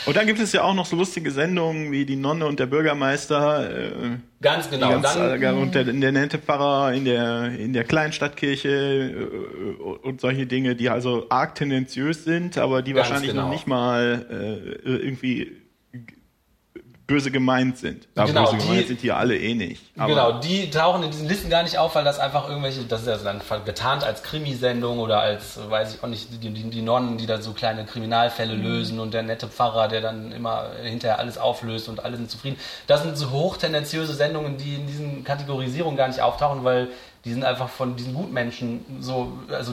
Und dann gibt es ja auch noch so lustige Sendungen wie die Nonne und der Bürgermeister. Äh, Ganz genau. ganz, Dann, äh, und der, der nette Pfarrer in der, in der Kleinstadtkirche äh, und solche Dinge, die also arg tendenziös sind, aber die wahrscheinlich genau. noch nicht mal äh, irgendwie böse gemeint sind. Aber Genau, böse gemeint die- sind die alle eh nicht. Genau, die tauchen in diesen Listen gar nicht auf, weil das einfach irgendwelche, das ist ja dann getarnt als Krimisendung oder als, weiß ich auch nicht, die, die, die Nonnen, die da so kleine Kriminalfälle lösen und der nette Pfarrer, der dann immer hinterher alles auflöst und alle sind zufrieden. Das sind so hochtendenziöse Sendungen, die in diesen Kategorisierungen gar nicht auftauchen, weil die sind einfach von diesen Gutmenschen so, also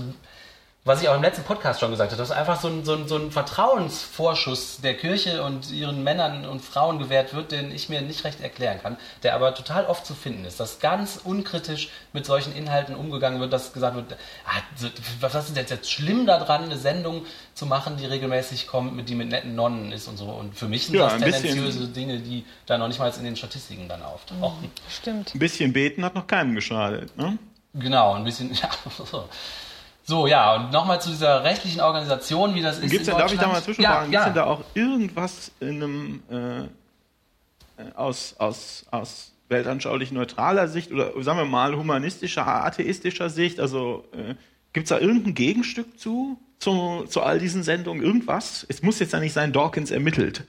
was ich auch im letzten Podcast schon gesagt habe, dass einfach so ein, so, ein, so ein Vertrauensvorschuss der Kirche und ihren Männern und Frauen gewährt wird, den ich mir nicht recht erklären kann, der aber total oft zu finden ist, dass ganz unkritisch mit solchen Inhalten umgegangen wird, dass gesagt wird, ah, was ist jetzt, jetzt schlimm daran, eine Sendung zu machen, die regelmäßig kommt, mit die mit netten Nonnen ist und so. Und für mich sind Ja, das ein bisschen- tendenziöse Dinge, die da noch nicht mal in den Statistiken dann auftauchen. Stimmt. ein bisschen beten hat noch keinem geschadet. Ne? Genau, ein bisschen, ja. So. So, ja, und nochmal zu dieser rechtlichen Organisation, wie das ist. Gibt's in darf ich da mal zwischenfragen, Ja, gibt es denn ja. da auch irgendwas in einem äh, aus, aus, aus weltanschaulich neutraler Sicht oder sagen wir mal humanistischer, atheistischer Sicht? Also äh, gibt es da irgendein Gegenstück zu, zu, zu all diesen Sendungen? Irgendwas? Es muss jetzt ja nicht sein, Dawkins ermittelt,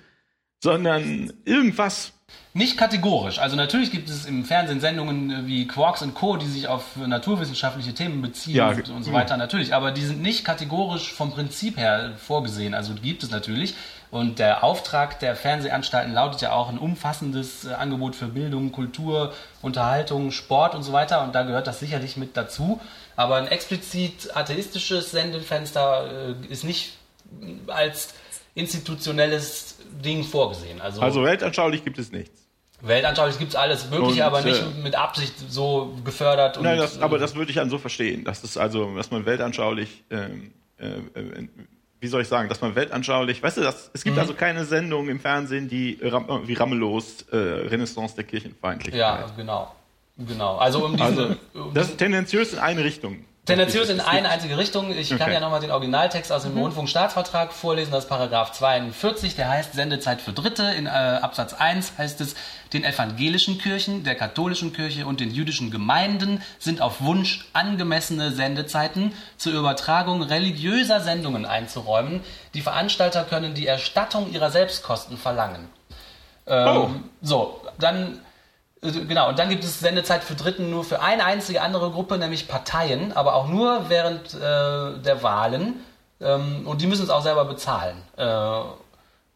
sondern irgendwas. Nicht kategorisch. Also natürlich gibt es im Fernsehen Sendungen äh, wie Quarks und Co., die sich auf naturwissenschaftliche Themen beziehen Ja, und, und so weiter, natürlich. Aber die sind nicht kategorisch vom Prinzip her vorgesehen. Also gibt es natürlich. Und der Auftrag der Fernsehanstalten lautet ja auch ein umfassendes äh, Angebot für Bildung, Kultur, Unterhaltung, Sport und so weiter. Und da gehört das sicherlich mit dazu. Aber ein explizit atheistisches Sendefenster äh, ist nicht als institutionelles Ding vorgesehen. Also, Also weltanschaulich gibt es nichts. weltanschaulich gibt es alles Mögliche, Und, aber nicht äh, mit Absicht so gefördert. Und, Nein, das, aber äh, das würde ich dann so verstehen, dass es also, dass man weltanschaulich, ähm, äh, äh, wie soll ich sagen, dass man weltanschaulich, weißt du, das, es Mhm. gibt also keine Sendung im Fernsehen, die wie Ramelos äh, Renaissance der Kirchenfeindlichkeit. Ja, genau. Genau. Also um diese. Also, um das ist tendenziös in eine Richtung. Tendenziös in eine einzige Richtung. Ich kann Okay. ja nochmal den Originaltext aus dem Rundfunkstaatsvertrag vorlesen, das ist Paragraph 42, der heißt Sendezeit für Dritte. In äh, Absatz 1 heißt es, den evangelischen Kirchen, der katholischen Kirche und den jüdischen Gemeinden sind auf Wunsch angemessene Sendezeiten zur Übertragung religiöser Sendungen einzuräumen. Die Veranstalter können die Erstattung ihrer Selbstkosten verlangen. Ähm, Oh. So, dann Genau, und dann gibt es Sendezeit für Dritten nur für eine einzige andere Gruppe, nämlich Parteien, aber auch nur während äh, der Wahlen. Ähm, und die müssen es auch selber bezahlen. Äh,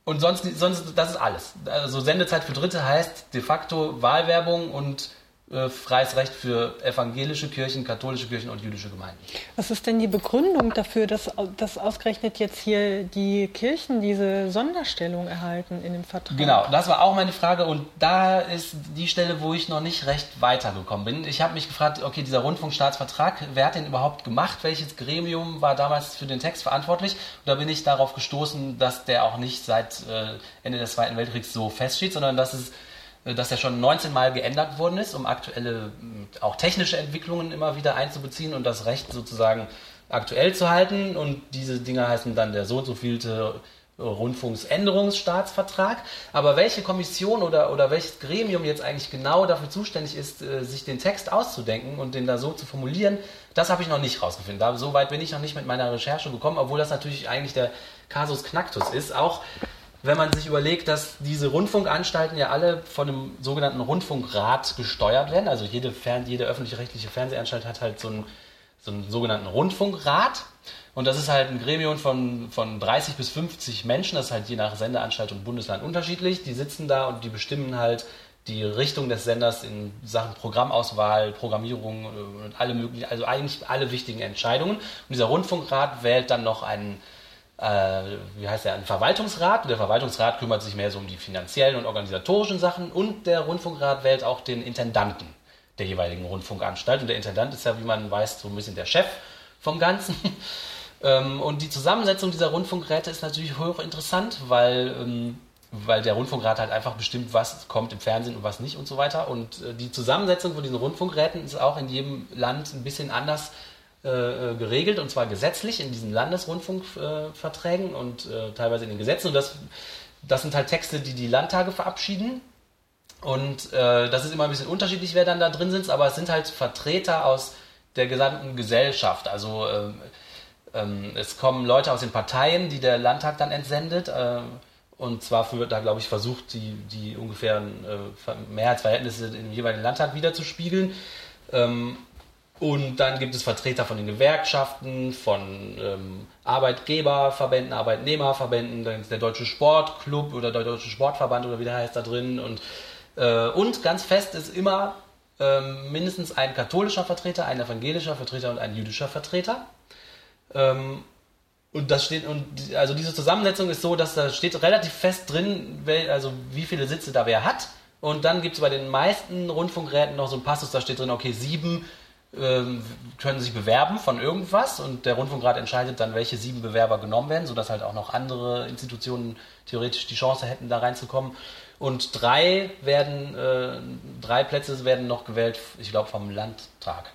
und sonst, sonst, das ist alles. Also Sendezeit für Dritte heißt de facto Wahlwerbung und äh, freies Recht für evangelische Kirchen, katholische Kirchen und jüdische Gemeinden. Was ist denn die Begründung dafür, dass, dass ausgerechnet jetzt hier die Kirchen diese Sonderstellung erhalten in dem Vertrag? Genau, das war auch meine Frage und da ist die Stelle, wo ich noch nicht recht weitergekommen bin. Ich habe mich gefragt, okay, dieser Rundfunkstaatsvertrag, wer hat den überhaupt gemacht? Welches Gremium war damals für den Text verantwortlich? Und da bin ich darauf gestoßen, dass der auch nicht seit äh, Ende des Zweiten Weltkriegs so feststeht, sondern dass es dass er schon 19 Mal geändert worden ist, um aktuelle, mh, auch technische Entwicklungen immer wieder einzubeziehen und das Recht sozusagen aktuell zu halten. Und diese Dinger heißen dann der so und so vielte Rundfunksänderungsstaatsvertrag. Aber welche Kommission oder, oder welches Gremium jetzt eigentlich genau dafür zuständig ist, äh, sich den Text auszudenken und den da so zu formulieren, das habe ich noch nicht rausgefunden. Da, so weit bin ich noch nicht mit meiner Recherche gekommen, obwohl das natürlich eigentlich der Kasus Knacktus ist. Auch wenn man sich überlegt, dass diese Rundfunkanstalten ja alle von einem sogenannten Rundfunkrat gesteuert werden. Also jede, Fern jede öffentlich-rechtliche Fernsehanstalt hat halt so einen, so einen sogenannten Rundfunkrat. Und das ist halt ein Gremium von, von 30 bis 50 Menschen, das ist halt je nach Sendeanstalt und Bundesland unterschiedlich. Die sitzen da und die bestimmen halt die Richtung des Senders in Sachen Programmauswahl, Programmierung äh, und alle möglichen, also eigentlich alle wichtigen Entscheidungen. Und dieser Rundfunkrat wählt dann noch einen, wie heißt der, einen Verwaltungsrat. Und der Verwaltungsrat kümmert sich mehr so um die finanziellen und organisatorischen Sachen. Und der Rundfunkrat wählt auch den Intendanten der jeweiligen Rundfunkanstalt. Und der Intendant ist ja, wie man weiß, so ein bisschen der Chef vom Ganzen. Ähm, und die Zusammensetzung dieser Rundfunkräte ist natürlich hochinteressant, weil, ähm, weil der Rundfunkrat halt einfach bestimmt, was kommt im Fernsehen und was nicht und so weiter. Und äh, die Zusammensetzung von diesen Rundfunkräten ist auch in jedem Land ein bisschen anders äh, äh, geregelt und zwar gesetzlich in diesen Landesrundfunkverträgen und äh, teilweise in den Gesetzen. Und das, das sind halt Texte, die die Landtage verabschieden. Und äh, das ist immer ein bisschen unterschiedlich, wer dann da drin sitzt, aber es sind halt Vertreter aus der gesamten Gesellschaft. Also ähm, ähm, es kommen Leute aus den Parteien, die der Landtag dann entsendet. Äh, und zwar wird da, glaube ich, versucht, die, die ungefähren äh, Mehrheitsverhältnisse im jeweiligen Landtag wiederzuspiegeln. Ähm, und dann gibt es Vertreter von den Gewerkschaften, von ähm, Arbeitgeberverbänden, Arbeitnehmerverbänden, dann ist der Deutsche Sportclub oder der Deutsche Sportverband oder wie der heißt da drin. Und, äh, und ganz fest ist immer ähm, mindestens ein katholischer Vertreter, ein evangelischer Vertreter und ein jüdischer Vertreter. Ähm, und das steht, und also diese Zusammensetzung ist so, dass da steht relativ fest drin, wel, also wie viele Sitze da wer hat. Und dann gibt es bei den meisten Rundfunkräten noch so einen Passus, da steht drin, okay, sieben können sich bewerben von irgendwas und der Rundfunkrat entscheidet dann, welche sieben Bewerber genommen werden, sodass halt auch noch andere Institutionen theoretisch die Chance hätten, da reinzukommen. Und drei werden, äh, drei Plätze werden noch gewählt, ich glaube, vom Landtag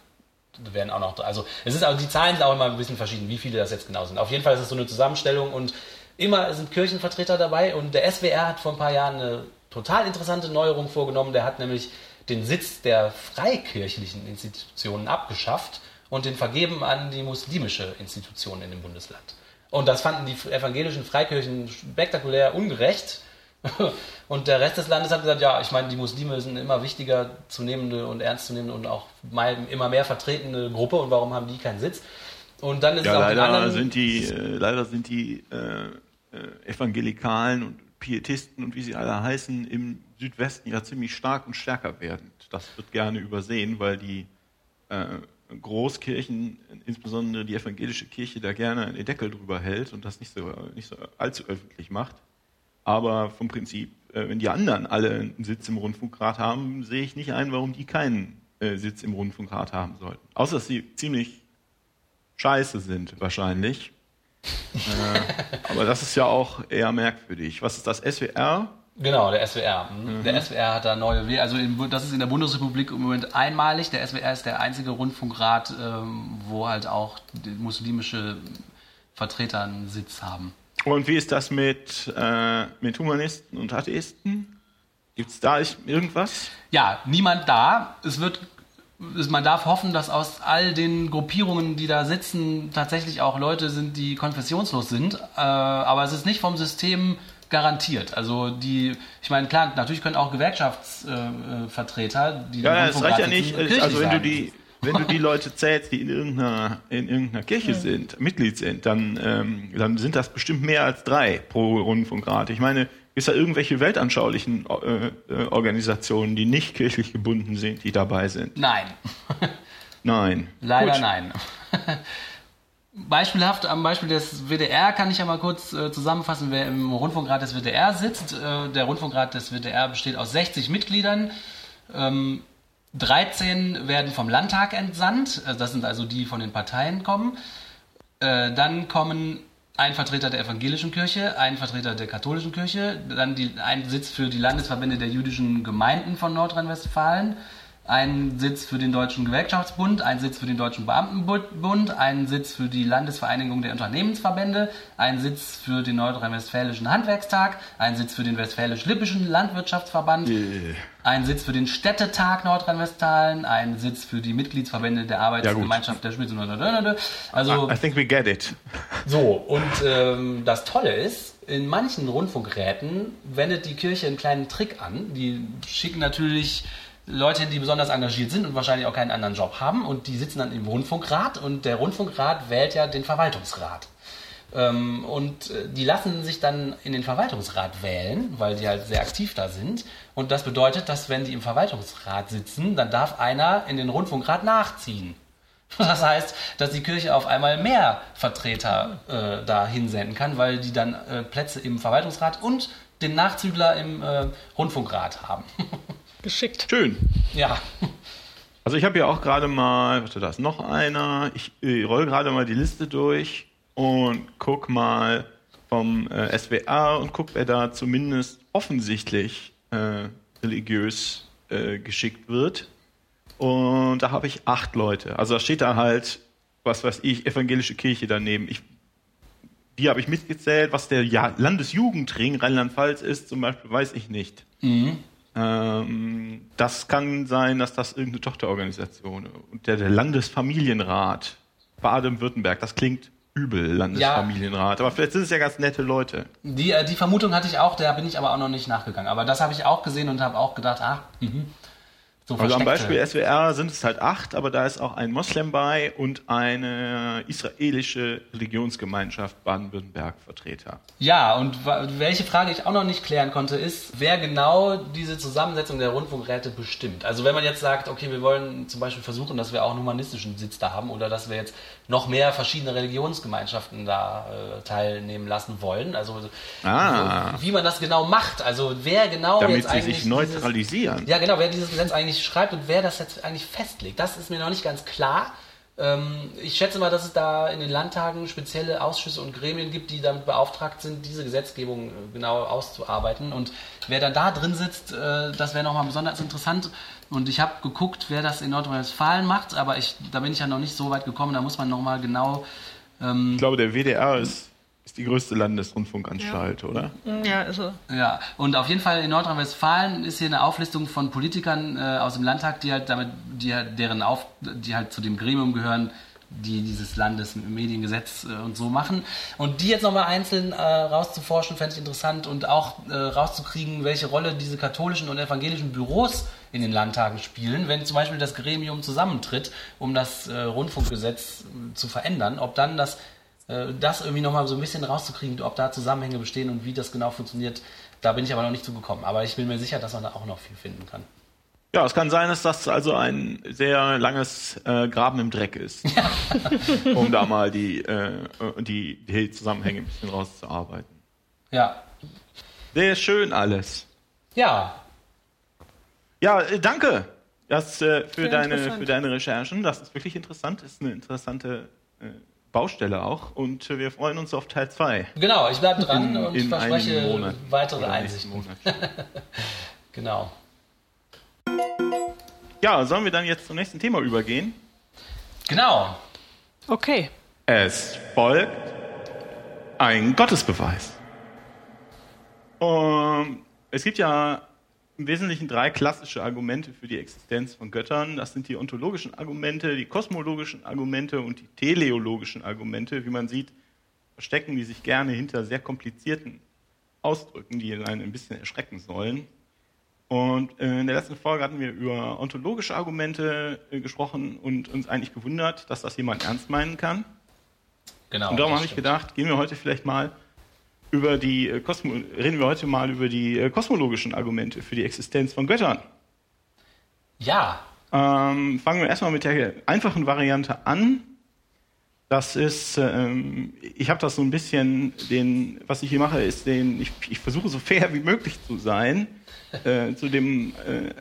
werden auch noch, also es ist also die Zahlen sind auch immer ein bisschen verschieden, wie viele das jetzt genau sind. Auf jeden Fall ist es so eine Zusammenstellung und immer sind Kirchenvertreter dabei und der SWR hat vor ein paar Jahren eine total interessante Neuerung vorgenommen. Der hat nämlich den Sitz der freikirchlichen Institutionen abgeschafft und den vergeben an die muslimische Institution in dem Bundesland. Und das fanden die evangelischen Freikirchen spektakulär ungerecht. Und der Rest des Landes hat gesagt, ja, ich meine, die Muslime sind immer wichtiger zu nehmende und ernstzunehmende und auch immer mehr vertretene Gruppe und warum haben die keinen Sitz? Und dann ist Ja, es auch leider anderen sind die, äh, leider sind die äh, äh, Evangelikalen und Pietisten und wie sie alle heißen im Südwesten ja ziemlich stark und stärker werdend. Das wird gerne übersehen, weil die äh, Großkirchen, insbesondere die evangelische Kirche, da gerne einen Deckel drüber hält und das nicht so, nicht so allzu öffentlich macht. Aber vom Prinzip, äh, wenn die anderen alle einen Sitz im Rundfunkrat haben, sehe ich nicht ein, warum die keinen äh, Sitz im Rundfunkrat haben sollten. Außer dass sie ziemlich scheiße sind, wahrscheinlich. äh, aber das ist ja auch eher merkwürdig. Was ist das? SWR? Genau, der SWR. Mhm. Der SWR hat da neue Wege. Also in, das ist in der Bundesrepublik im Moment einmalig. Der SWR ist der einzige Rundfunkrat, ähm, wo halt auch muslimische Vertreter einen Sitz haben. Und wie ist das mit, äh, mit Humanisten und Atheisten? Gibt es da irgendwas? Ja, niemand da. Es wird, man darf hoffen, dass aus all den Gruppierungen, die da sitzen, tatsächlich auch Leute sind, die konfessionslos sind. Äh, aber es ist nicht vom System garantiert. Also die, ich meine, klar, natürlich können auch Gewerkschaftsvertreter, äh, die ja, das reicht ja nicht. Also wenn du die wenn du die Leute zählst, die in irgendeiner, in irgendeiner Kirche ja. sind, Mitglied sind, dann, ähm, dann sind das bestimmt mehr als drei pro Rundfunkrat. Ich meine, ist da irgendwelche weltanschaulichen äh, äh, Organisationen, die nicht kirchlich gebunden sind, die dabei sind? Nein. Nein. Leider Gut. nein. Beispielhaft am Beispiel des WDR kann ich ja mal kurz äh, zusammenfassen, wer im Rundfunkrat des WDR sitzt. Äh, der Rundfunkrat des WDR besteht aus 60 Mitgliedern. Ähm, 13 werden vom Landtag entsandt, äh, das sind also die, die von den Parteien kommen. Äh, dann kommen ein Vertreter der evangelischen Kirche, ein Vertreter der katholischen Kirche, dann die, ein Sitz für die Landesverbände der jüdischen Gemeinden von Nordrhein-Westfalen, ein Sitz für den Deutschen Gewerkschaftsbund, ein Sitz für den Deutschen Beamtenbund, ein Sitz für die Landesvereinigung der Unternehmensverbände, ein Sitz für den Nordrhein-Westfälischen Handwerkstag, ein Sitz für den Westfälisch-Lippischen Landwirtschaftsverband, yeah. ein Sitz für den Städtetag Nordrhein-Westfalen, ein Sitz für die Mitgliedsverbände der Arbeitsgemeinschaft ja, der Schmieds Also, I think we get it. So, und ähm, das Tolle ist, in manchen Rundfunkräten wendet die Kirche einen kleinen Trick an. Die schicken natürlich Leute, die besonders engagiert sind und wahrscheinlich auch keinen anderen Job haben und die sitzen dann im Rundfunkrat und der Rundfunkrat wählt ja den Verwaltungsrat. Ähm, und äh, die lassen sich dann in den Verwaltungsrat wählen, weil die halt sehr aktiv da sind. Und das bedeutet, dass wenn die im Verwaltungsrat sitzen, dann darf einer in den Rundfunkrat nachziehen. Das heißt, dass die Kirche auf einmal mehr Vertreter äh, da hinsenden kann, weil die dann äh, Plätze im Verwaltungsrat und den Nachzügler im äh, Rundfunkrat haben. Geschickt. Schön. Ja. Also ich habe ja auch gerade mal, was ist das, noch einer. Ich äh, roll gerade mal die Liste durch und guck mal vom äh, SWR und guck, wer da zumindest offensichtlich äh, religiös äh, geschickt wird. Und da habe ich acht Leute. Also da steht da halt, was weiß ich, evangelische Kirche daneben. Ich, die habe ich mitgezählt. Was der ja Landesjugendring Rheinland-Pfalz ist, zum Beispiel, weiß ich nicht. Mhm. Ähm, das kann sein, dass das irgendeine Tochterorganisation und der, der Landesfamilienrat Baden-Württemberg, das klingt übel, Landesfamilienrat. Ja. Aber vielleicht sind es ja ganz nette Leute. Die, äh, die Vermutung hatte ich auch, da bin ich aber auch noch nicht nachgegangen. Aber das habe ich auch gesehen und habe auch gedacht, ach, mh. So also am Beispiel SWR sind es halt acht, aber da ist auch ein Moslem bei und eine israelische Religionsgemeinschaft Baden-Württemberg Vertreter. Ja, und welche Frage ich auch noch nicht klären konnte, ist, wer genau diese Zusammensetzung der Rundfunkräte bestimmt. Also wenn man jetzt sagt, okay, wir wollen zum Beispiel versuchen, dass wir auch einen humanistischen Sitz da haben oder dass wir jetzt noch mehr verschiedene Religionsgemeinschaften da äh, teilnehmen lassen wollen. Also ah. wie man das genau macht. Also wer genau Damit jetzt eigentlich. Sich neutralisieren. Dieses, ja, genau, wer dieses Gesetz eigentlich schreibt und wer das jetzt eigentlich festlegt. Das ist mir noch nicht ganz klar. Ähm, ich schätze mal, dass es da in den Landtagen spezielle Ausschüsse und Gremien gibt, die damit beauftragt sind, diese Gesetzgebung äh, genau auszuarbeiten. Und wer dann da drin sitzt, äh, das wäre nochmal besonders interessant. Und ich habe geguckt, wer das in Nordrhein-Westfalen macht, aber ich, da bin ich ja noch nicht so weit gekommen, da muss man nochmal genau. Ähm, ich glaube, der WDR ist, ist die größte Landesrundfunkanstalt, ja. oder? Ja, also. Ja, und auf jeden Fall in Nordrhein-Westfalen ist hier eine Auflistung von Politikern äh, aus dem Landtag, die halt damit, die halt deren Auf, die halt zu dem Gremium gehören, die dieses Landesmediengesetz äh, und so machen. Und die jetzt nochmal einzeln äh, rauszuforschen, fände ich interessant und auch äh, rauszukriegen, welche Rolle diese katholischen und evangelischen Büros in den Landtagen spielen, wenn zum Beispiel das Gremium zusammentritt, um das äh, Rundfunkgesetz äh, zu verändern, ob dann das, das irgendwie nochmal so ein bisschen rauszukriegen, ob da Zusammenhänge bestehen und wie das genau funktioniert, da bin ich aber noch nicht zugekommen. Aber ich bin mir sicher, dass man da auch noch viel finden kann. Ja, es kann sein, dass das also ein sehr langes äh, Graben im Dreck ist, ja. um da mal die, äh, die, die Zusammenhänge ein bisschen rauszuarbeiten. Ja. Sehr schön alles. Ja. Ja, äh, danke das, äh, für, Sehr deine, für deine Recherchen. Das ist wirklich interessant. Ist eine interessante äh, Baustelle auch. Und äh, wir freuen uns auf Teil 2. Genau, ich bleibe dran In- und in verspreche Monaten. weitere Einsichten. Monat. Genau. Ja, sollen wir dann jetzt zum nächsten Thema übergehen? Genau. Okay. Es folgt ein Gottesbeweis. Um, es gibt ja im Wesentlichen drei klassische Argumente für die Existenz von Göttern. Das sind die ontologischen Argumente, die kosmologischen Argumente und die teleologischen Argumente. Wie man sieht, verstecken die sich gerne hinter sehr komplizierten Ausdrücken, die einen ein bisschen erschrecken sollen. Und äh, in der letzten Folge hatten wir über ontologische Argumente äh, gesprochen und uns eigentlich gewundert, dass das jemand ernst meinen kann. Genau. Und darum habe ich gedacht, gehen wir heute vielleicht mal über die äh, Kosmo reden wir heute mal über die äh, kosmologischen Argumente für die Existenz von Göttern. Ja. Ähm, fangen wir erstmal mit der einfachen Variante an. Das ist, ähm, ich habe das so ein bisschen, den, was ich hier mache, ist den, ich, ich versuche so fair wie möglich zu sein äh, zu dem, äh,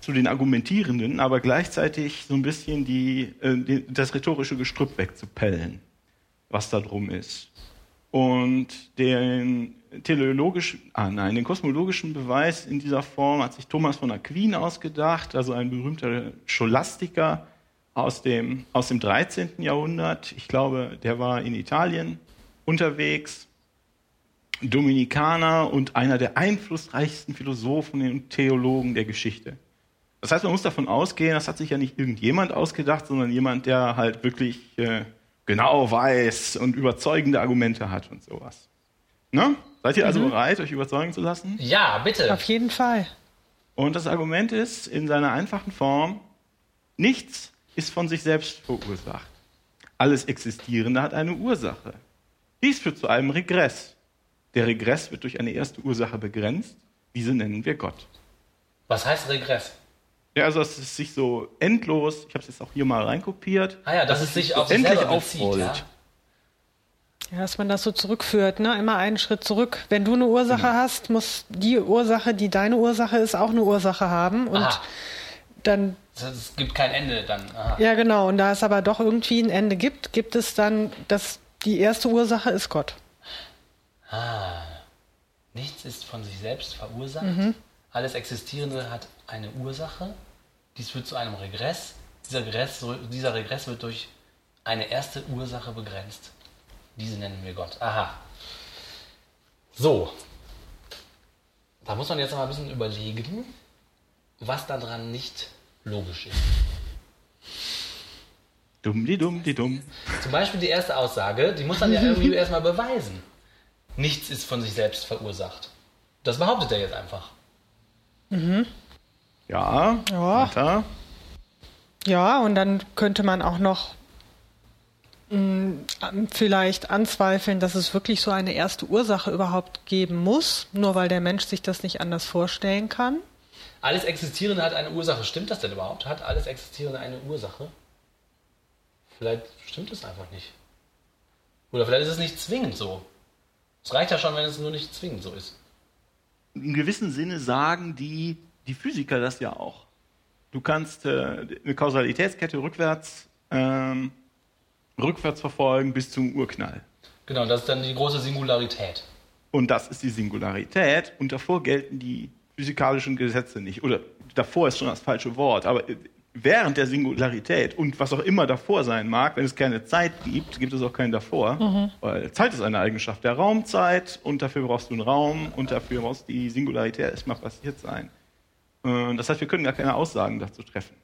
zu den Argumentierenden, aber gleichzeitig so ein bisschen die, äh, die, das rhetorische Gestrüpp wegzupellen, was da drum ist. Und den teleologischen, ah nein, den kosmologischen Beweis in dieser Form hat sich Thomas von Aquin ausgedacht, also ein berühmter Scholastiker aus dem, aus dem 13. Jahrhundert. Ich glaube, der war in Italien unterwegs, Dominikaner und einer der einflussreichsten Philosophen und Theologen der Geschichte. Das heißt, man muss davon ausgehen, das hat sich ja nicht irgendjemand ausgedacht, sondern jemand, der halt wirklich äh, genau weiß und überzeugende Argumente hat und sowas. Ne? Seid ihr also bereit, euch überzeugen zu lassen? Ja, bitte. Auf jeden Fall. Und das Argument ist in seiner einfachen Form, nichts ist von sich selbst verursacht. Alles Existierende hat eine Ursache. Dies führt zu einem Regress. Der Regress wird durch eine erste Ursache begrenzt. Diese nennen wir Gott. Was heißt Regress? Ja, also es ist sich so endlos, ich habe es jetzt auch hier mal reinkopiert, Ah ja, dass es sich auf sich endlich bezieht. Ja? aufrollt. Ja, dass man das so zurückführt, ne? Immer einen Schritt zurück. Wenn du eine Ursache Genau. hast, muss die Ursache, die deine Ursache ist, auch eine Ursache haben. Und Aha. dann, es gibt kein Ende dann. Aha. ja genau, und da es aber doch irgendwie ein Ende gibt, gibt es dann, dass die erste Ursache ist Gott. Ah. Nichts ist von sich selbst verursacht. Mhm. Alles Existierende hat eine Ursache. Dies führt zu einem Regress. Dieser Regress, dieser Regress wird durch eine erste Ursache begrenzt. Diese nennen wir Gott. Aha. So. Da muss man jetzt noch mal ein bisschen überlegen, was daran nicht logisch ist. Dumm, die dumm, die dumm. Zum Beispiel die erste Aussage, die muss man ja irgendwie erstmal beweisen. Nichts ist von sich selbst verursacht. Das behauptet er jetzt einfach. Ja, Ja. weiter. Ja, und dann könnte man auch noch mh, vielleicht anzweifeln, dass es wirklich so eine erste Ursache überhaupt geben muss, nur weil der Mensch sich das nicht anders vorstellen kann. Alles Existierende hat eine Ursache. Stimmt das denn überhaupt? Hat alles Existierende eine Ursache? Vielleicht stimmt es einfach nicht. Oder vielleicht ist es nicht zwingend so. Es reicht ja schon, wenn es nur nicht zwingend so ist. In gewissem Sinne sagen die, die Physiker das ja auch. Du kannst äh, eine Kausalitätskette rückwärts, ähm, rückwärts verfolgen bis zum Urknall. Genau, das ist dann die große Singularität. Und das ist die Singularität und davor gelten die physikalischen Gesetze nicht. Oder davor ist schon das falsche Wort, aber äh, während der Singularität und was auch immer davor sein mag, wenn es keine Zeit gibt, gibt es auch keinen davor, weil Zeit ist eine Eigenschaft der Raumzeit und dafür brauchst du einen Raum und dafür brauchst die Singularität erstmal passiert sein. Äh, Das heißt, wir können gar keine Aussagen dazu treffen.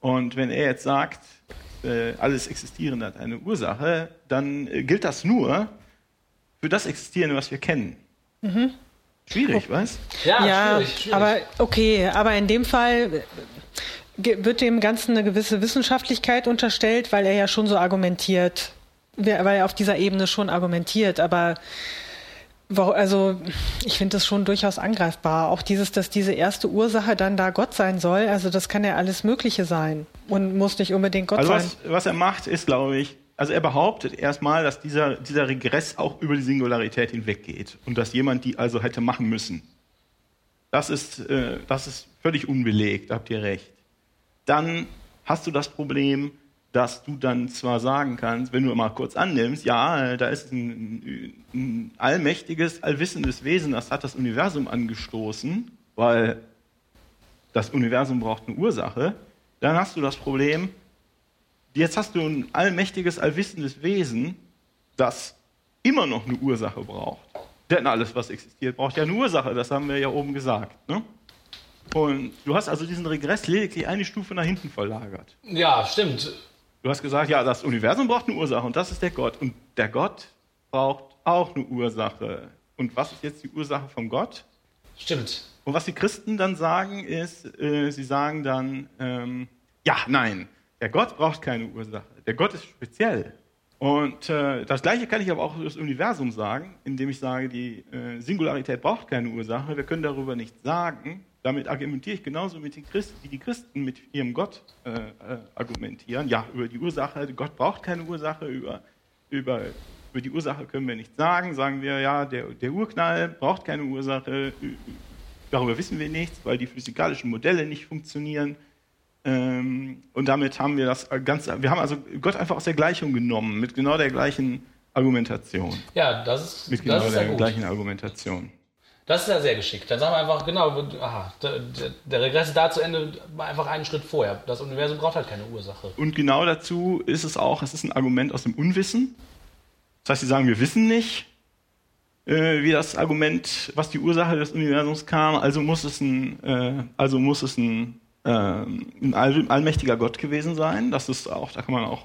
Und wenn er jetzt sagt, äh, alles Existierende hat eine Ursache, dann äh, gilt das nur für das Existierende, was wir kennen. Schwierig, was? Ja, ja, schwierig, schwierig. aber okay, aber in dem Fall wird dem Ganzen eine gewisse Wissenschaftlichkeit unterstellt, weil er ja schon so argumentiert, weil er auf dieser Ebene schon argumentiert, aber also ich finde das schon durchaus angreifbar. Auch dieses, dass diese erste Ursache dann da Gott sein soll, also das kann ja alles Mögliche sein und muss nicht unbedingt Gott Also sein. was, was er macht, ist, glaube ich, also er behauptet erstmal, dass dieser, dieser Regress auch über die Singularität hinweggeht und dass jemand die also hätte machen müssen. Das ist, äh, das ist völlig unbelegt, habt ihr recht. Dann hast du das Problem, dass du dann zwar sagen kannst, wenn du mal kurz annimmst, ja, da ist ein, ein allmächtiges, allwissendes Wesen, das hat das Universum angestoßen, weil das Universum braucht eine Ursache, dann hast du das Problem, jetzt hast du ein allmächtiges, allwissendes Wesen, das immer noch eine Ursache braucht. Denn alles, was existiert, braucht ja eine Ursache, das haben wir ja oben gesagt. Ne? Und du hast also diesen Regress lediglich eine Stufe nach hinten verlagert. Ja, stimmt. Du hast gesagt, ja, das Universum braucht eine Ursache und das ist der Gott. Und der Gott braucht auch eine Ursache. Und was ist jetzt die Ursache von Gott? Stimmt. Und was die Christen dann sagen, ist, äh, sie sagen dann, ähm, ja, nein, der Gott braucht keine Ursache. Der Gott ist speziell. Und äh, das Gleiche kann ich aber auch über das Universum sagen, indem ich sage, die äh, Singularität braucht keine Ursache. Wir können darüber nichts sagen, damit argumentiere ich genauso mit den Christen, wie die Christen mit ihrem Gott äh, äh, argumentieren. Ja, über die Ursache, Gott braucht keine Ursache, über, über, über die Ursache können wir nichts sagen. Sagen wir, ja, der, der Urknall braucht keine Ursache, darüber wissen wir nichts, weil die physikalischen Modelle nicht funktionieren. Ähm, und damit haben wir das Ganze, wir haben also Gott einfach aus der Gleichung genommen, mit genau der gleichen Argumentation. Ja, das ist, mit genau das ist der ja gleichen Argumentation. Das ist ja sehr geschickt. Dann sagen wir einfach, genau, aha, der, der Regress da zu Ende, einfach einen Schritt vorher. Das Universum braucht halt keine Ursache. Und genau dazu ist es auch, es ist ein Argument aus dem Unwissen. Das heißt, sie sagen, wir wissen nicht, äh, wie das Argument, was die Ursache des Universums kam, also muss es ein, äh, also muss es ein, äh, ein all, allmächtiger Gott gewesen sein. Das ist auch, da kann man auch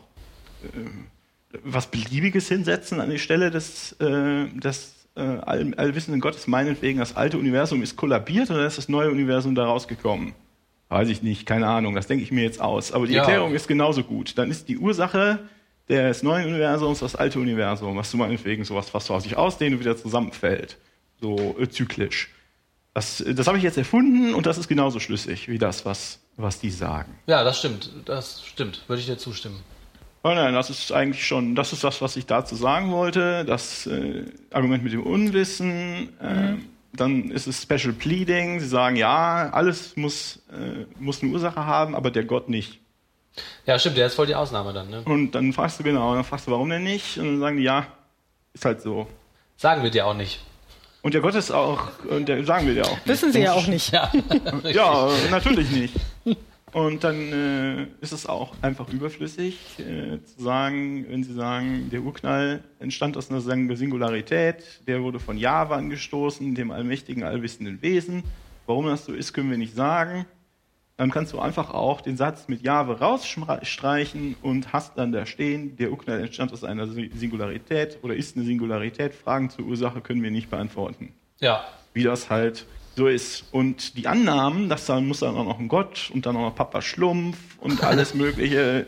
äh, was Beliebiges hinsetzen an die Stelle des, äh, des äh, all, allwissenden Gottes meinetwegen, das alte Universum ist kollabiert oder ist das neue Universum da rausgekommen? Weiß ich nicht, keine Ahnung, das denke ich mir jetzt aus. Aber die ja. Erklärung ist genauso gut. Dann ist die Ursache des neuen Universums das alte Universum, was du meinetwegen sowas fast vor sich ausdehnt und wieder zusammenfällt. So äh, zyklisch. Das, das habe ich jetzt erfunden und das ist genauso schlüssig wie das, was, was die sagen. Ja, das stimmt. Das stimmt. Würde ich dir zustimmen. Oh nein, das ist eigentlich schon, das ist das, was ich dazu sagen wollte. Das äh, Argument mit dem Unwissen. Äh, mhm. Dann ist es Special Pleading. Sie sagen, ja, alles muss, äh, muss eine Ursache haben, aber der Gott nicht. Ja, stimmt, der ist voll die Ausnahme dann. Ne? Und dann fragst du genau, dann fragst du, warum denn nicht? Und dann sagen die, ja, ist halt so. Sagen wir dir auch nicht. Und der Gott ist auch, und der sagen wir dir auch. Nicht. Wissen sie ja auch nicht. Ja, ja natürlich nicht. Und dann äh, ist es auch einfach überflüssig äh, zu sagen, wenn Sie sagen, der Urknall entstand aus einer Singularität, der wurde von Java angestoßen, dem allmächtigen, allwissenden Wesen. Warum das so ist, können wir nicht sagen. Dann kannst du einfach auch den Satz mit Java rausstreichen und hast dann da stehen, der Urknall entstand aus einer Singularität oder ist eine Singularität. Fragen zur Ursache können wir nicht beantworten. Ja. Wie das halt so ist. Und die Annahmen, dass da muss dann auch noch ein Gott und dann auch noch Papa Schlumpf und alles Mögliche,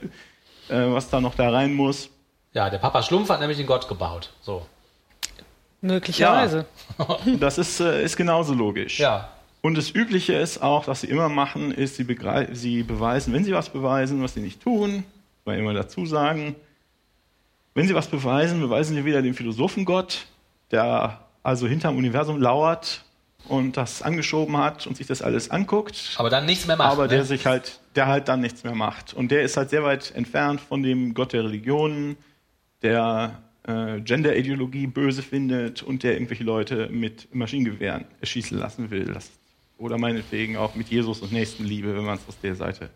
äh, was da noch da rein muss. Ja, der Papa Schlumpf hat nämlich den Gott gebaut. So. Möglicherweise. Ja, das ist, äh, ist genauso logisch. Ja. Und das Übliche ist auch, was sie immer machen, ist, sie, sie beweisen, wenn sie was beweisen, was sie nicht tun, weil immer dazu sagen, wenn sie was beweisen, beweisen sie wieder den Philosophengott, der also hinterm Universum lauert und das angeschoben hat und sich das alles anguckt. Aber dann nichts mehr macht. Aber der ne? sich halt, der halt dann nichts mehr macht. Und der ist halt sehr weit entfernt von dem Gott der Religionen, der äh, Gender-Ideologie böse findet und der irgendwelche Leute mit Maschinengewehren erschießen lassen will. Das, oder meinetwegen auch mit Jesus und Nächstenliebe, wenn man es aus der Seite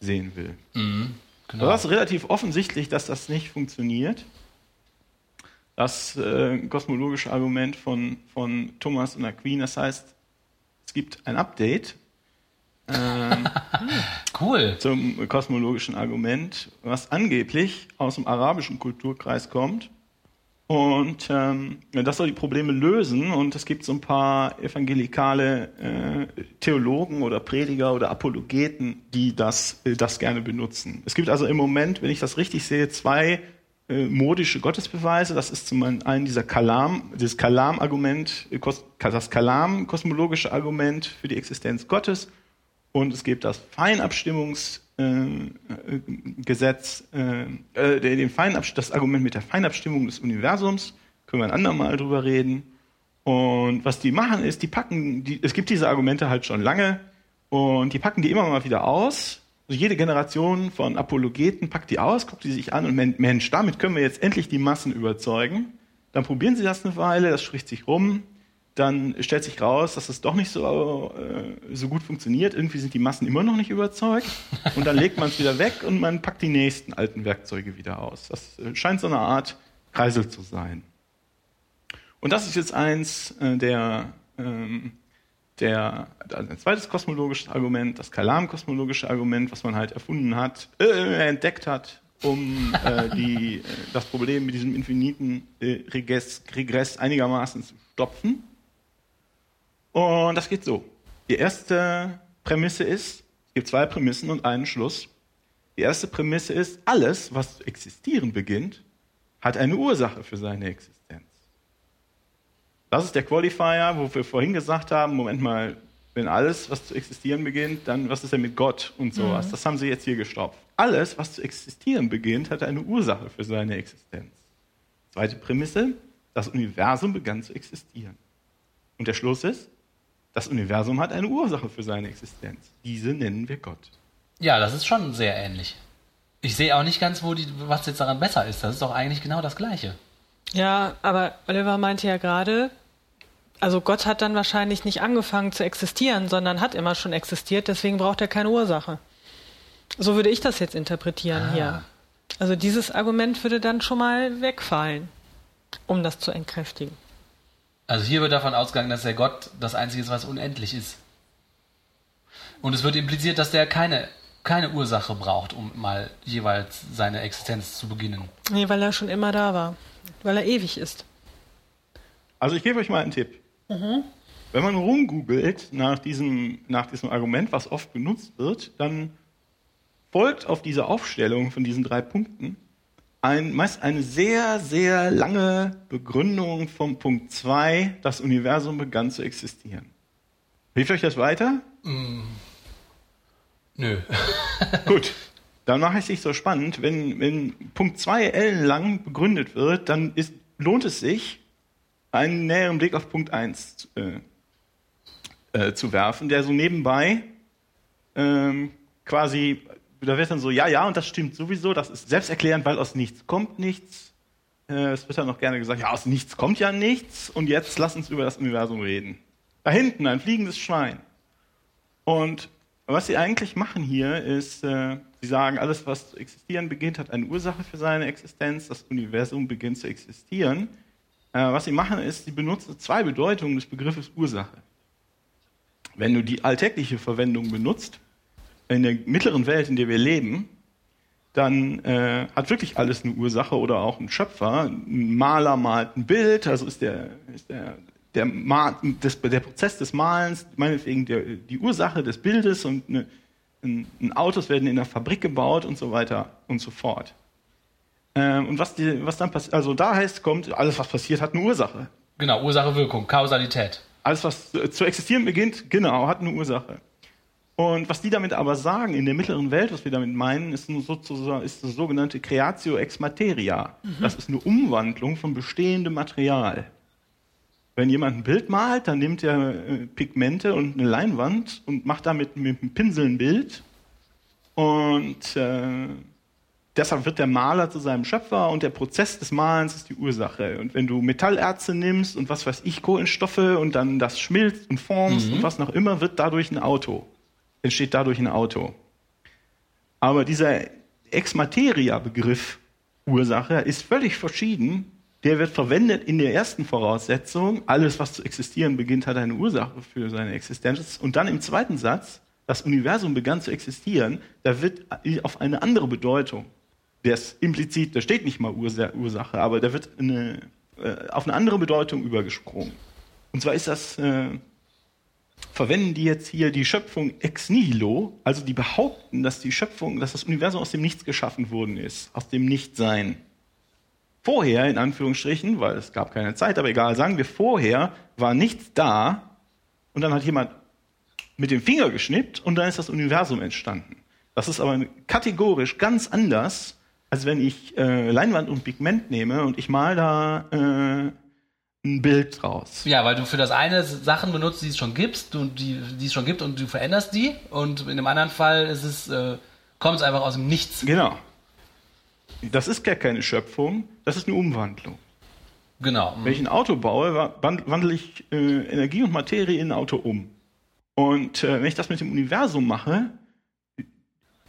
sehen will. Mhm, genau. Aber das ist relativ offensichtlich, dass das nicht funktioniert das äh, kosmologische Argument von, von Thomas und Aquin. Das heißt, es gibt ein Update ähm, cool. zum kosmologischen Argument, was angeblich aus dem arabischen Kulturkreis kommt. Und ähm, das soll die Probleme lösen. Und es gibt so ein paar evangelikale äh, Theologen oder Prediger oder Apologeten, die das, äh, das gerne benutzen. Es gibt also im Moment, wenn ich das richtig sehe, zwei äh, modische Gottesbeweise. Das ist zum einen dieser Kalam, dieses Kalam-Argument, äh, das Kalam-kosmologische Argument für die Existenz Gottes. Und es gibt das Feinabstimmungs, Gesetz, äh, äh, den das Argument mit der Feinabstimmung des Universums, können wir ein andermal drüber reden. Und was die machen ist, die packen, die, es gibt diese Argumente halt schon lange und die packen die immer mal wieder aus. Also jede Generation von Apologeten packt die aus, guckt die sich an und Mensch, damit können wir jetzt endlich die Massen überzeugen. Dann probieren sie das eine Weile, das spricht sich rum dann stellt sich raus, dass es doch nicht so, äh, so gut funktioniert. Irgendwie sind die Massen immer noch nicht überzeugt. Und dann legt man es wieder weg und man packt die nächsten alten Werkzeuge wieder aus. Das äh, scheint so eine Art Kreisel zu sein. Und das ist jetzt eins äh, der, ähm, der, ein zweites kosmologisches Argument, das Kalam-kosmologische Argument, was man halt erfunden hat, äh, entdeckt hat, um äh, die, äh, das Problem mit diesem infiniten äh, Regress, Regress einigermaßen zu stopfen. Und das geht so. Die erste Prämisse ist, es gibt zwei Prämissen und einen Schluss. Die erste Prämisse ist, alles, was zu existieren beginnt, hat eine Ursache für seine Existenz. Das ist der Qualifier, wo wir vorhin gesagt haben, Moment mal, wenn alles, was zu existieren beginnt, dann was ist denn mit Gott und sowas? Mhm. Das haben sie jetzt hier gestopft. Alles, was zu existieren beginnt, hat eine Ursache für seine Existenz. Zweite Prämisse, das Universum begann zu existieren. Und der Schluss ist, das Universum hat eine Ursache für seine Existenz. Diese nennen wir Gott. Ja, das ist schon sehr ähnlich. Ich sehe auch nicht ganz, wo die, was jetzt daran besser ist. Das ist doch eigentlich genau das Gleiche. Ja, aber Oliver meinte ja gerade, also Gott hat dann wahrscheinlich nicht angefangen zu existieren, sondern hat immer schon existiert, deswegen braucht er keine Ursache. So würde ich das jetzt interpretieren ah. hier. Also dieses Argument würde dann schon mal wegfallen, um das zu entkräftigen. Also hier wird davon ausgegangen, dass der Gott das Einzige ist, was unendlich ist. Und es wird impliziert, dass der keine, keine Ursache braucht, um mal jeweils seine Existenz zu beginnen. Nee, weil er schon immer da war. Weil er ewig ist. Also ich gebe euch mal einen Tipp. Mhm. Wenn man rumgoogelt nach diesem, nach diesem Argument, was oft benutzt wird, dann folgt auf diese Aufstellung von diesen drei Punkten ein, meist eine sehr, sehr lange Begründung vom Punkt 2, das Universum begann zu existieren. Hilft euch das weiter? Mm. Nö. Gut, dann mache ich es nicht so spannend. Wenn, wenn Punkt 2 ellenlang begründet wird, dann ist, lohnt es sich, einen näheren Blick auf Punkt 1 äh, äh, zu werfen, der so nebenbei ähm, quasi da wird dann so, ja, ja, und das stimmt sowieso, das ist selbsterklärend, weil aus nichts kommt nichts. Äh, es wird dann noch gerne gesagt, ja, aus nichts kommt ja nichts und jetzt lass uns über das Universum reden. Da hinten ein fliegendes Schwein. Und was sie eigentlich machen hier ist, äh, sie sagen, alles, was zu existieren beginnt, hat eine Ursache für seine Existenz. Das Universum beginnt zu existieren. Äh, was sie machen ist, sie benutzen zwei Bedeutungen des Begriffes Ursache. Wenn du die alltägliche Verwendung benutzt, in der mittleren Welt, in der wir leben, dann äh, hat wirklich alles eine Ursache oder auch ein Schöpfer. Ein Maler malt ein Bild, also ist der, ist der, der, des, der Prozess des Malens, meinetwegen der, die Ursache des Bildes und eine, ein, ein Autos werden in der Fabrik gebaut und so weiter und so fort. Ähm, und was, die, was dann passiert, also da heißt, kommt, alles was passiert, hat eine Ursache. Genau, Ursache, Wirkung, Kausalität. Alles was zu existieren beginnt, genau, hat eine Ursache. Und was die damit aber sagen, in der mittleren Welt, was wir damit meinen, ist, sozusagen, ist das sogenannte Creatio ex materia. Mhm. Das ist eine Umwandlung von bestehendem Material. Wenn jemand ein Bild malt, dann nimmt er äh, Pigmente und eine Leinwand und macht damit mit einem Pinsel ein Bild. Und äh, deshalb wird der Maler zu seinem Schöpfer und der Prozess des Malens ist die Ursache. Und wenn du Metallerze nimmst und was weiß ich, Kohlenstoffe und dann das schmilzt und formst mhm. und was noch immer, wird dadurch ein Auto entsteht dadurch ein Auto. Aber dieser Ex Materia-Begriff Ursache ist völlig verschieden. Der wird verwendet in der ersten Voraussetzung, alles, was zu existieren beginnt, hat eine Ursache für seine Existenz. Und dann im zweiten Satz, das Universum begann zu existieren, da wird auf eine andere Bedeutung, der ist implizit, da steht nicht mal Ursache, aber da wird eine, äh, auf eine andere Bedeutung übergesprungen. Und zwar ist das äh, verwenden die jetzt hier die Schöpfung ex nihilo, also die behaupten, dass die Schöpfung, dass das Universum aus dem Nichts geschaffen worden ist, aus dem Nichtsein. Vorher, in Anführungsstrichen, weil es gab keine Zeit, aber egal, sagen wir vorher, war nichts da und dann hat jemand mit dem Finger geschnippt und dann ist das Universum entstanden. Das ist aber kategorisch ganz anders, als wenn ich äh, Leinwand und Pigment nehme und ich mal da äh, ein Bild draus. Ja, weil du für das eine Sachen benutzt, die es schon gibt, und die, die es schon gibt und du veränderst die. Und in dem anderen Fall ist es, äh, kommt es einfach aus dem Nichts. Genau. Das ist gar keine Schöpfung, das ist eine Umwandlung. Genau. Wenn ich ein Auto baue, wandle ich äh, Energie und Materie in ein Auto um. Und äh, wenn ich das mit dem Universum mache,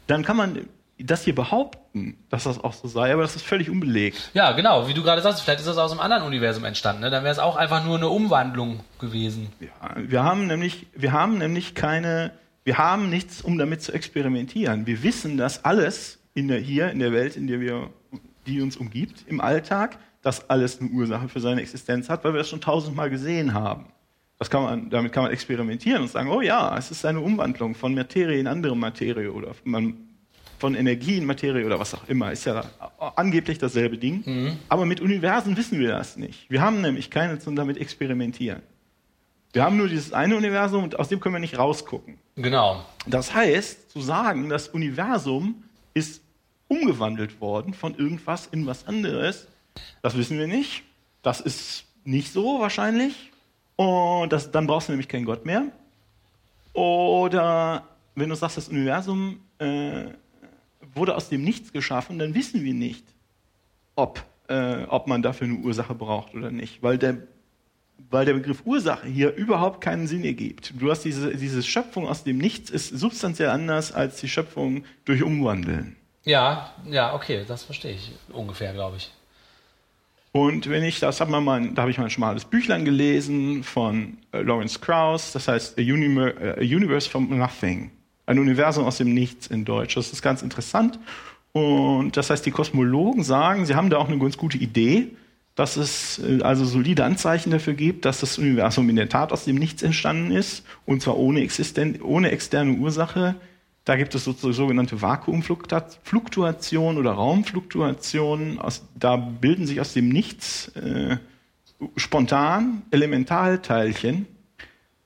dann kann man das hier behaupten, dass das auch so sei, aber das ist völlig unbelegt. Ja, genau, wie du gerade sagst, vielleicht ist das aus einem anderen Universum entstanden, ne? dann wäre es auch einfach nur eine Umwandlung gewesen. Ja, wir haben nämlich, wir haben nämlich keine, wir haben nichts, um damit zu experimentieren. Wir wissen, dass alles in der, hier in der Welt, in der wir, die uns umgibt, im Alltag, dass alles eine Ursache für seine Existenz hat, weil wir das schon tausendmal gesehen haben. Das kann man, damit kann man experimentieren und sagen, oh ja, es ist eine Umwandlung von Materie in andere Materie oder von Energie in Materie oder was auch immer, ist ja angeblich dasselbe Ding. Mhm. Aber mit Universen wissen wir das nicht. Wir haben nämlich keine zum damit experimentieren. Wir haben nur dieses eine Universum und aus dem können wir nicht rausgucken. Genau. Das heißt, zu sagen, das Universum ist umgewandelt worden von irgendwas in was anderes, das wissen wir nicht. Das ist nicht so wahrscheinlich. Und das, dann brauchst du nämlich keinen Gott mehr. Oder wenn du sagst, das Universum äh, wurde aus dem Nichts geschaffen, dann wissen wir nicht, ob, äh, ob man dafür eine Ursache braucht oder nicht, weil der, weil der Begriff Ursache hier überhaupt keinen Sinn ergibt. Du hast diese, diese Schöpfung aus dem Nichts ist substanziell anders als die Schöpfung durch Umwandeln. Ja, ja, okay, das verstehe ich ungefähr, glaube ich. Und wenn ich das, hab mal, da habe ich mal ein schmales Büchlein gelesen von äh, Lawrence Krauss, das heißt A, Universe from Nothing ein Universum aus dem Nichts in Deutsch. Das ist ganz interessant. Und das heißt, die Kosmologen sagen, sie haben da auch eine ganz gute Idee, dass es äh, also solide Anzeichen dafür gibt, dass das Universum in der Tat aus dem Nichts entstanden ist, und zwar ohne, Existen ohne externe Ursache. Da gibt es sogenannte Vakuumfluktuation oder Raumfluktuation. Aus, da bilden sich aus dem Nichts äh, spontan Elementarteilchen,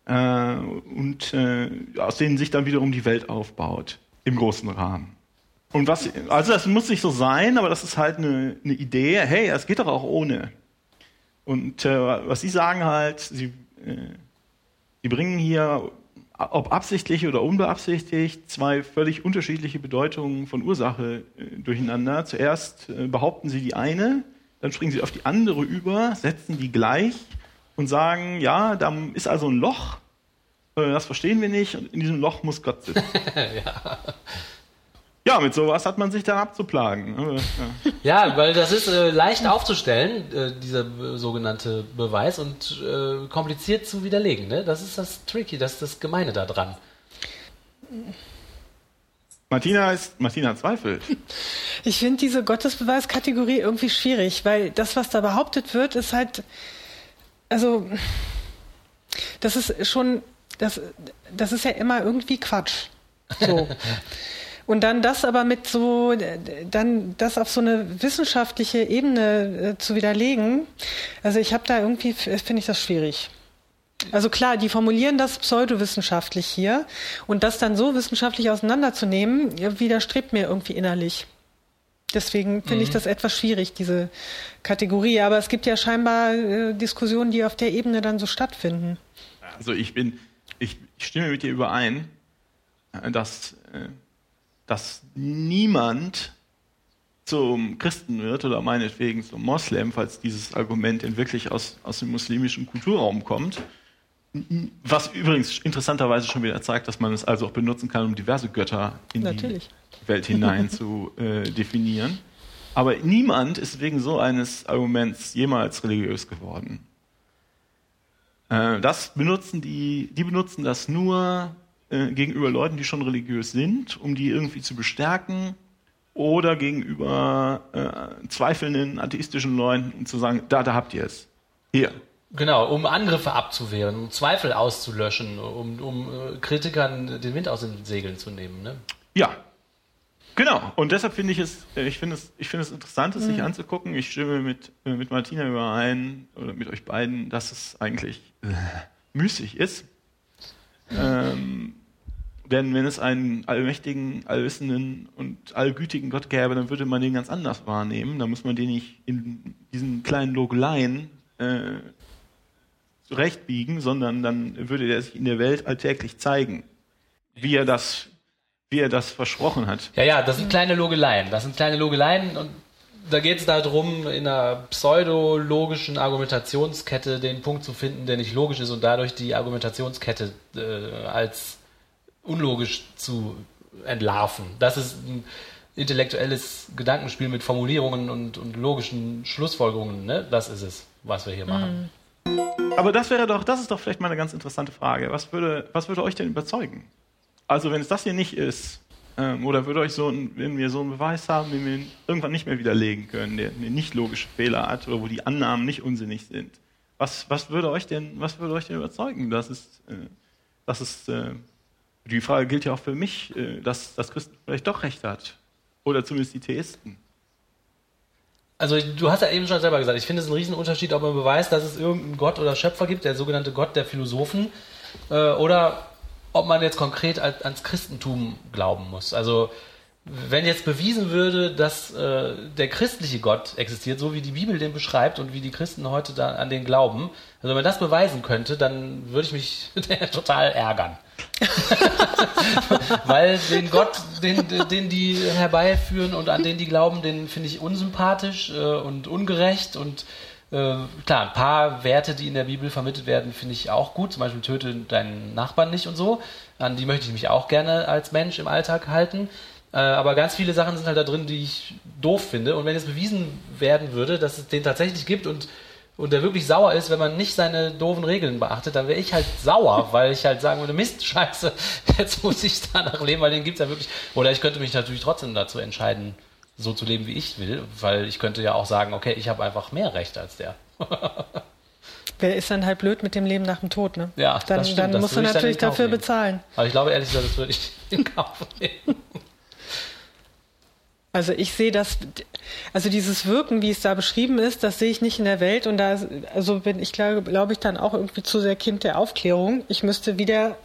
äh, und äh, aus denen sich dann wiederum die Welt aufbaut im großen Rahmen. Und was, also das muss nicht so sein, aber das ist halt eine, eine Idee. Hey, es geht doch auch ohne. Und äh, was Sie sagen halt, Sie, äh, Sie bringen hier, ob absichtlich oder unbeabsichtigt, zwei völlig unterschiedliche Bedeutungen von Ursache äh, durcheinander. Zuerst äh, behaupten Sie die eine, dann springen Sie auf die andere über, setzen die gleich und sagen, ja, da ist also ein Loch, äh, das verstehen wir nicht, und in diesem Loch muss Gott sitzen. ja. Ja, mit sowas hat man sich dann abzuplagen. Ja, ja weil das ist äh, leicht aufzustellen, äh, dieser äh, sogenannte Beweis, und äh, kompliziert zu widerlegen. Ne? Das ist das Tricky, das ist das Gemeine daran. Martina ist, Martina zweifelt. Ich finde diese Gottesbeweiskategorie irgendwie schwierig, weil das, was da behauptet wird, ist halt also das ist schon, das, das ist ja immer irgendwie Quatsch. So. Und dann das aber mit so, dann das auf so eine wissenschaftliche Ebene äh, zu widerlegen, also ich habe da irgendwie, finde ich das schwierig. Also klar, die formulieren das pseudowissenschaftlich hier und das dann so wissenschaftlich auseinanderzunehmen, widerstrebt mir irgendwie innerlich. Deswegen finde mhm. ich das etwas schwierig, diese Kategorie. Aber es gibt ja scheinbar äh, Diskussionen, die auf der Ebene dann so stattfinden. Also ich bin, ich, ich stimme mit dir überein, äh, dass, äh, dass niemand zum Christen wird oder meinetwegen zum Moslem, falls dieses Argument denn wirklich aus, aus dem muslimischen Kulturraum kommt. Was übrigens interessanterweise schon wieder zeigt, dass man es also auch benutzen kann, um diverse Götter in Natürlich. die Welt hinein zu äh, definieren. Aber niemand ist wegen so eines Arguments jemals religiös geworden. Äh, das benutzen die, die benutzen das nur äh, gegenüber Leuten, die schon religiös sind, um die irgendwie zu bestärken oder gegenüber äh, zweifelnden atheistischen Leuten, um zu sagen, da, da habt ihr es. Hier. Genau, um Angriffe abzuwehren, um Zweifel auszulöschen, um, um äh, Kritikern den Wind aus den Segeln zu nehmen. Ne? Ja, Genau, und deshalb finde ich es, äh, ich finde es, ich finde es interessant, es mhm. sich anzugucken. Ich stimme mit, äh, mit Martina überein, oder mit euch beiden, dass es eigentlich äh, müßig ist. Ähm, Denn wenn es einen allmächtigen, allwissenden und allgütigen Gott gäbe, dann würde man den ganz anders wahrnehmen. Da muss man den nicht in diesen kleinen Logeleien äh, zurechtbiegen, sondern dann würde er sich in der Welt alltäglich zeigen, wie er das, wie er das versprochen hat. Ja, ja, das sind kleine Logeleien. Das sind kleine Logeleien und da geht es darum, in einer pseudologischen Argumentationskette den Punkt zu finden, der nicht logisch ist und dadurch die Argumentationskette äh, als unlogisch zu entlarven. Das ist ein intellektuelles Gedankenspiel mit Formulierungen und, und logischen Schlussfolgerungen. Ne? Das ist es, was wir hier machen. Aber das wäre doch, das ist doch vielleicht mal eine ganz interessante Frage. Was würde, was würde euch denn überzeugen? Also wenn es das hier nicht ist, ähm, oder würde euch so, ein, wenn wir so einen Beweis haben, den wir irgendwann nicht mehr widerlegen können, der eine nicht logische Fehler hat oder wo die Annahmen nicht unsinnig sind, was, was würde euch denn, was würde euch denn überzeugen? Das ist, äh, das ist äh, die Frage gilt ja auch für mich, äh, dass das Christen vielleicht doch recht hat. Oder zumindest die Theisten. Also du hast ja eben schon selber gesagt, ich finde es ein Riesenunterschied, ob man beweist, dass es irgendeinen Gott oder Schöpfer gibt, der sogenannte Gott der Philosophen, äh, oder ob man jetzt konkret ans Christentum glauben muss. Also wenn jetzt bewiesen würde, dass äh, der christliche Gott existiert, so wie die Bibel den beschreibt und wie die Christen heute da an den glauben, also wenn man das beweisen könnte, dann würde ich mich total ärgern. Weil den Gott, den, den die herbeiführen und an den die glauben, den finde ich unsympathisch äh, und ungerecht und äh, klar, ein paar Werte, die in der Bibel vermittelt werden, finde ich auch gut. Zum Beispiel töte deinen Nachbarn nicht und so. An die möchte ich mich auch gerne als Mensch im Alltag halten. Äh, aber ganz viele Sachen sind halt da drin, die ich doof finde. Und wenn jetzt bewiesen werden würde, dass es den tatsächlich gibt und, und der wirklich sauer ist, wenn man nicht seine doofen Regeln beachtet, dann wäre ich halt sauer, weil ich halt sagen würde, Mist, scheiße, jetzt muss ich danach leben, weil den gibt es ja wirklich. Oder ich könnte mich natürlich trotzdem dazu entscheiden, so zu leben, wie ich will, weil ich könnte ja auch sagen, okay, ich habe einfach mehr Recht als der. Wer ist dann halt blöd mit dem Leben nach dem Tod, ne? Ja, dann, das stimmt. dann musst du natürlich dafür nehmen. bezahlen. Aber ich glaube ehrlich gesagt, das würde ich in Kauf nehmen. Also ich sehe das, also dieses Wirken, wie es da beschrieben ist, das sehe ich nicht in der Welt und da, also bin ich glaube, glaube ich dann auch irgendwie zu sehr Kind der Aufklärung. Ich müsste wieder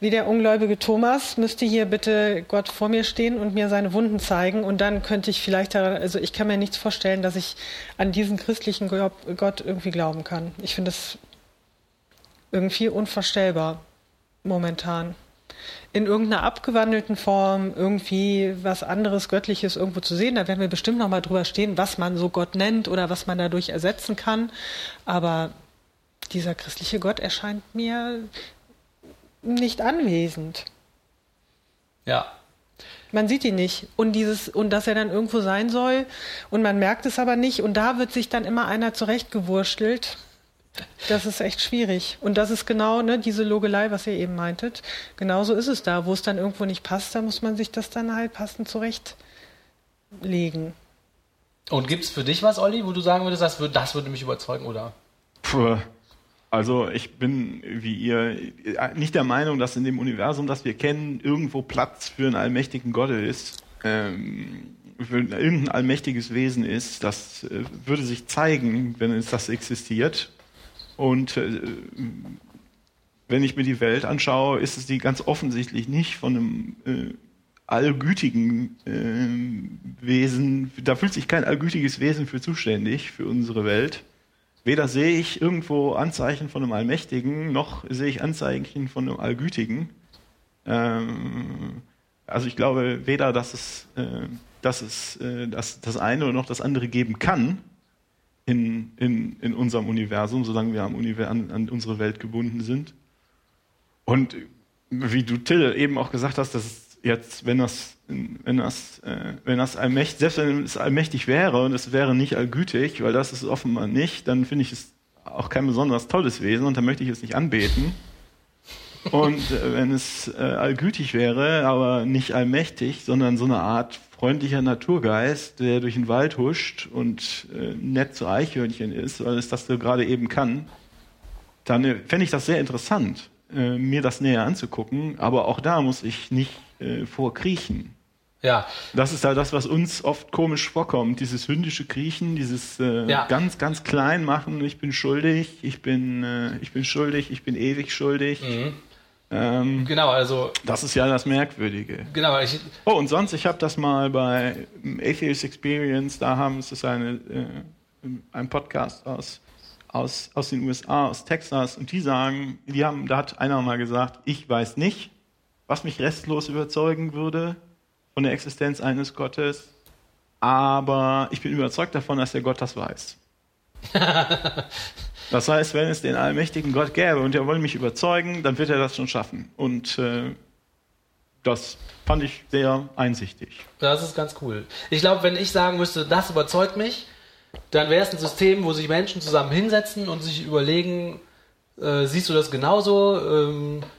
wie der ungläubige Thomas müsste hier bitte Gott vor mir stehen und mir seine Wunden zeigen und dann könnte ich vielleicht daran, also ich kann mir nichts vorstellen, dass ich an diesen christlichen Gott irgendwie glauben kann. Ich finde es irgendwie unvorstellbar momentan in irgendeiner abgewandelten Form irgendwie was anderes Göttliches irgendwo zu sehen. Da werden wir bestimmt noch mal drüber stehen, was man so Gott nennt oder was man dadurch ersetzen kann. Aber dieser christliche Gott erscheint mir nicht anwesend. Ja. Man sieht ihn nicht. Und dieses, und dass er dann irgendwo sein soll, und man merkt es aber nicht, und da wird sich dann immer einer zurechtgewurstelt. Das ist echt schwierig. Und das ist genau ne, diese Logelei, was ihr eben meintet. Genauso ist es da. Wo es dann irgendwo nicht passt, da muss man sich das dann halt passend zurechtlegen. Und gibt es für dich was, Olli, wo du sagen würdest, das würde, das würde mich überzeugen, oder? Puh. Also ich bin wie ihr nicht der Meinung, dass in dem Universum, das wir kennen, irgendwo Platz für einen allmächtigen Gott ist. Ähm, für irgendein allmächtiges Wesen ist, das äh, würde sich zeigen, wenn es das existiert. Und äh, wenn ich mir die Welt anschaue, ist es die ganz offensichtlich nicht von einem äh, allgütigen äh, Wesen. Da fühlt sich kein allgütiges Wesen für zuständig für unsere Welt. Weder sehe ich irgendwo Anzeichen von einem Allmächtigen, noch sehe ich Anzeichen von einem Allgütigen. Ähm, also ich glaube weder, dass es, äh, dass es äh, dass das eine noch das andere geben kann, in, in, in unserem Universum, solange wir an, an unsere Welt gebunden sind. Und wie du, Till, eben auch gesagt hast, dass jetzt, wenn das, wenn das, äh, wenn das allmächtig, selbst wenn es allmächtig wäre und es wäre nicht allgütig, weil das ist offenbar nicht, dann finde ich es auch kein besonders tolles Wesen und dann möchte ich es nicht anbeten. Und äh, wenn es äh, allgütig wäre, aber nicht allmächtig, sondern so eine Art freundlicher Naturgeist, der durch den Wald huscht und äh, nett zu Eichhörnchen ist, weil es das so gerade eben kann, dann äh, fände ich das sehr interessant, äh, mir das näher anzugucken. Aber auch da muss ich nicht äh, vorkriechen. Ja. Das ist halt das, was uns oft komisch vorkommt. Dieses hündische Kriechen, dieses äh, Ja. ganz, ganz klein machen. Ich bin schuldig, ich bin, äh, ich bin schuldig, ich bin ewig schuldig. Mhm. Ähm, Genau, also das ist ja das Merkwürdige. genau, ich, Oh, und sonst, ich habe das mal bei Atheist Experience, da haben es ist eine, äh, ein Podcast aus, aus, aus den USA, aus Texas, und die sagen, die haben, da hat einer mal gesagt, ich weiß nicht, was mich restlos überzeugen würde von der Existenz eines Gottes, aber ich bin überzeugt davon, dass der Gott das weiß. Das heißt, wenn es den allmächtigen Gott gäbe und er will mich überzeugen, dann wird er das schon schaffen. Und äh, das fand ich sehr einsichtig. Das ist ganz cool. Ich glaube, wenn ich sagen müsste, das überzeugt mich, dann wäre es ein System, wo sich Menschen zusammen hinsetzen und sich überlegen, äh, siehst du das genauso? Ähm, äh,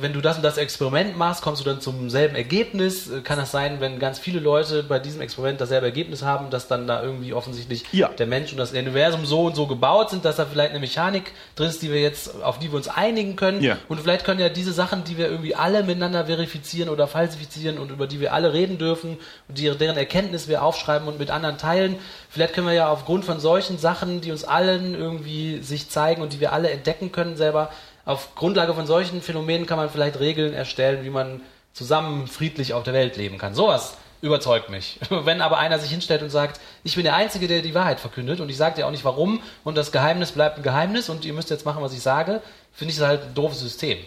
wenn du das und das Experiment machst, kommst du dann zum selben Ergebnis? Äh, Kann das sein, wenn ganz viele Leute bei diesem Experiment dasselbe Ergebnis haben, dass dann da irgendwie offensichtlich Ja. der Mensch und das Universum so und so gebaut sind, dass da vielleicht eine Mechanik drin ist, die wir jetzt, auf die wir uns einigen können? Ja. Und vielleicht können ja diese Sachen, die wir irgendwie alle miteinander verifizieren oder falsifizieren und über die wir alle reden dürfen und die, deren Erkenntnis wir aufschreiben und mit anderen teilen, vielleicht können wir ja aufgrund von solchen Sachen, die uns allen irgendwie sich zeigen und die wir alle entdecken können selber, auf Grundlage von solchen Phänomenen kann man vielleicht Regeln erstellen, wie man zusammen friedlich auf der Welt leben kann. Sowas überzeugt mich. Wenn aber einer sich hinstellt und sagt, ich bin der Einzige, der die Wahrheit verkündet und ich sage dir auch nicht warum und das Geheimnis bleibt ein Geheimnis und ihr müsst jetzt machen, was ich sage, finde ich das halt ein doofes System.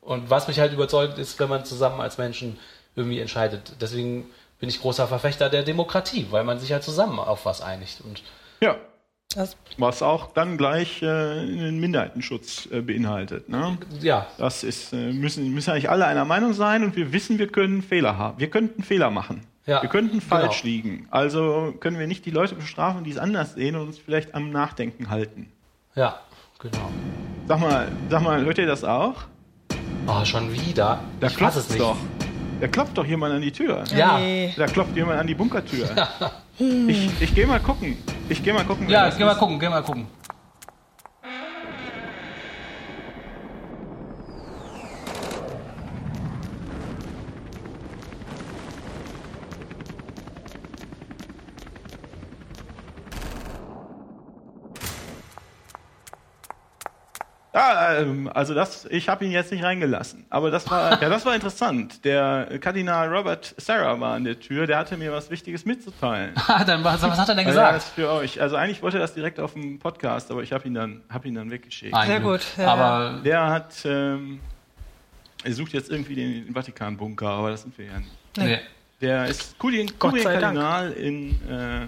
Und was mich halt überzeugt, ist, wenn man zusammen als Menschen irgendwie entscheidet. Deswegen bin ich großer Verfechter der Demokratie, weil man sich halt zusammen auf was einigt. Und Ja, Das, was auch dann gleich äh, einen Minderheitenschutz äh, beinhaltet. Ne? ja, Das ist, äh, müssen, müssen eigentlich alle einer Meinung sein und wir wissen, wir können Fehler haben. Wir könnten Fehler machen. Ja, wir könnten falsch genau. liegen. Also können wir nicht die Leute bestrafen, die es anders sehen und uns vielleicht am Nachdenken halten. ja, genau. Sag mal, sag mal, hört ihr das auch? Oh, schon wieder. Da ich fass klopft es nicht. doch. Da klopft doch jemand an die Tür. Ja. Nee. Da klopft jemand an die Bunkertür. Ich, ich gehe mal gucken. Ich gehe mal gucken. Ja, geh mal gucken, geh mal gucken. Ah, ähm, also das, ich habe ihn jetzt nicht reingelassen. Aber das war, ja, das war interessant. Der Kardinal Robert Sarah war an der Tür. Der hatte mir was Wichtiges mitzuteilen. Ah, dann, was, was hat er denn Also, ja, gesagt? ist für euch. Also eigentlich wollte er das direkt auf dem Podcast, aber ich habe ihn dann, hab ihn dann weggeschickt. Ein Sehr gut, ja, Aber Der hat, ähm, er sucht jetzt irgendwie den Vatikanbunker, aber das sind wir ja nicht. nee. Der ist. Kurienkardinal in, äh,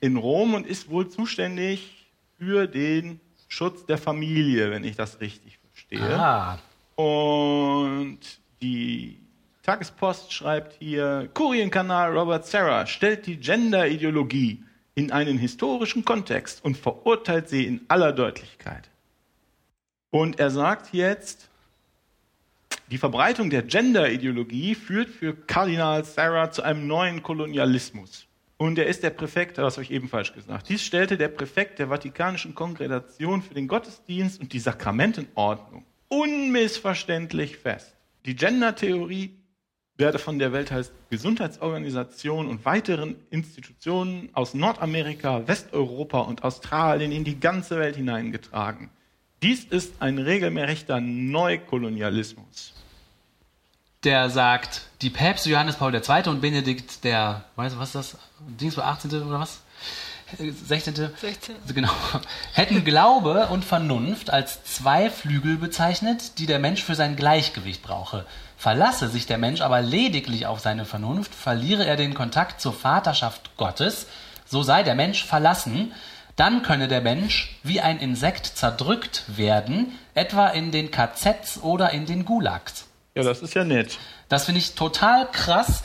in Rom und ist wohl zuständig für den Schutz der Familie, wenn ich das richtig verstehe. Ah, Und die Tagespost schreibt hier, Kurienkanal Robert Serra stellt die Gender-Ideologie in einen historischen Kontext und verurteilt sie in aller Deutlichkeit. Und er sagt jetzt, die Verbreitung der Gender-Ideologie führt für Kardinal Sarah zu einem neuen Kolonialismus. Und er ist der Präfekt, das habe ich eben falsch gesagt. Dies stellte der Präfekt der Vatikanischen Kongregation für den Gottesdienst und die Sakramentenordnung unmissverständlich fest. Die Gender-Theorie werde von der Weltgesundheitsorganisation und weiteren Institutionen aus Nordamerika, Westeuropa und Australien in die ganze Welt hineingetragen. Dies ist ein regelrechter Neukolonialismus. Der sagt, die Päpste Johannes Paul II. und Benedikt der, weißt du, was ist das? Dings war 18. oder was? Äh, 16. 16. Genau. Hätten Glaube und Vernunft als zwei Flügel bezeichnet, die der Mensch für sein Gleichgewicht brauche. Verlasse sich der Mensch aber lediglich auf seine Vernunft, verliere er den Kontakt zur Vaterschaft Gottes, so sei der Mensch verlassen, dann könne der Mensch wie ein Insekt zerdrückt werden, etwa in den KZs oder in den Gulags. Ja, das ist ja nett. Das finde ich total krass,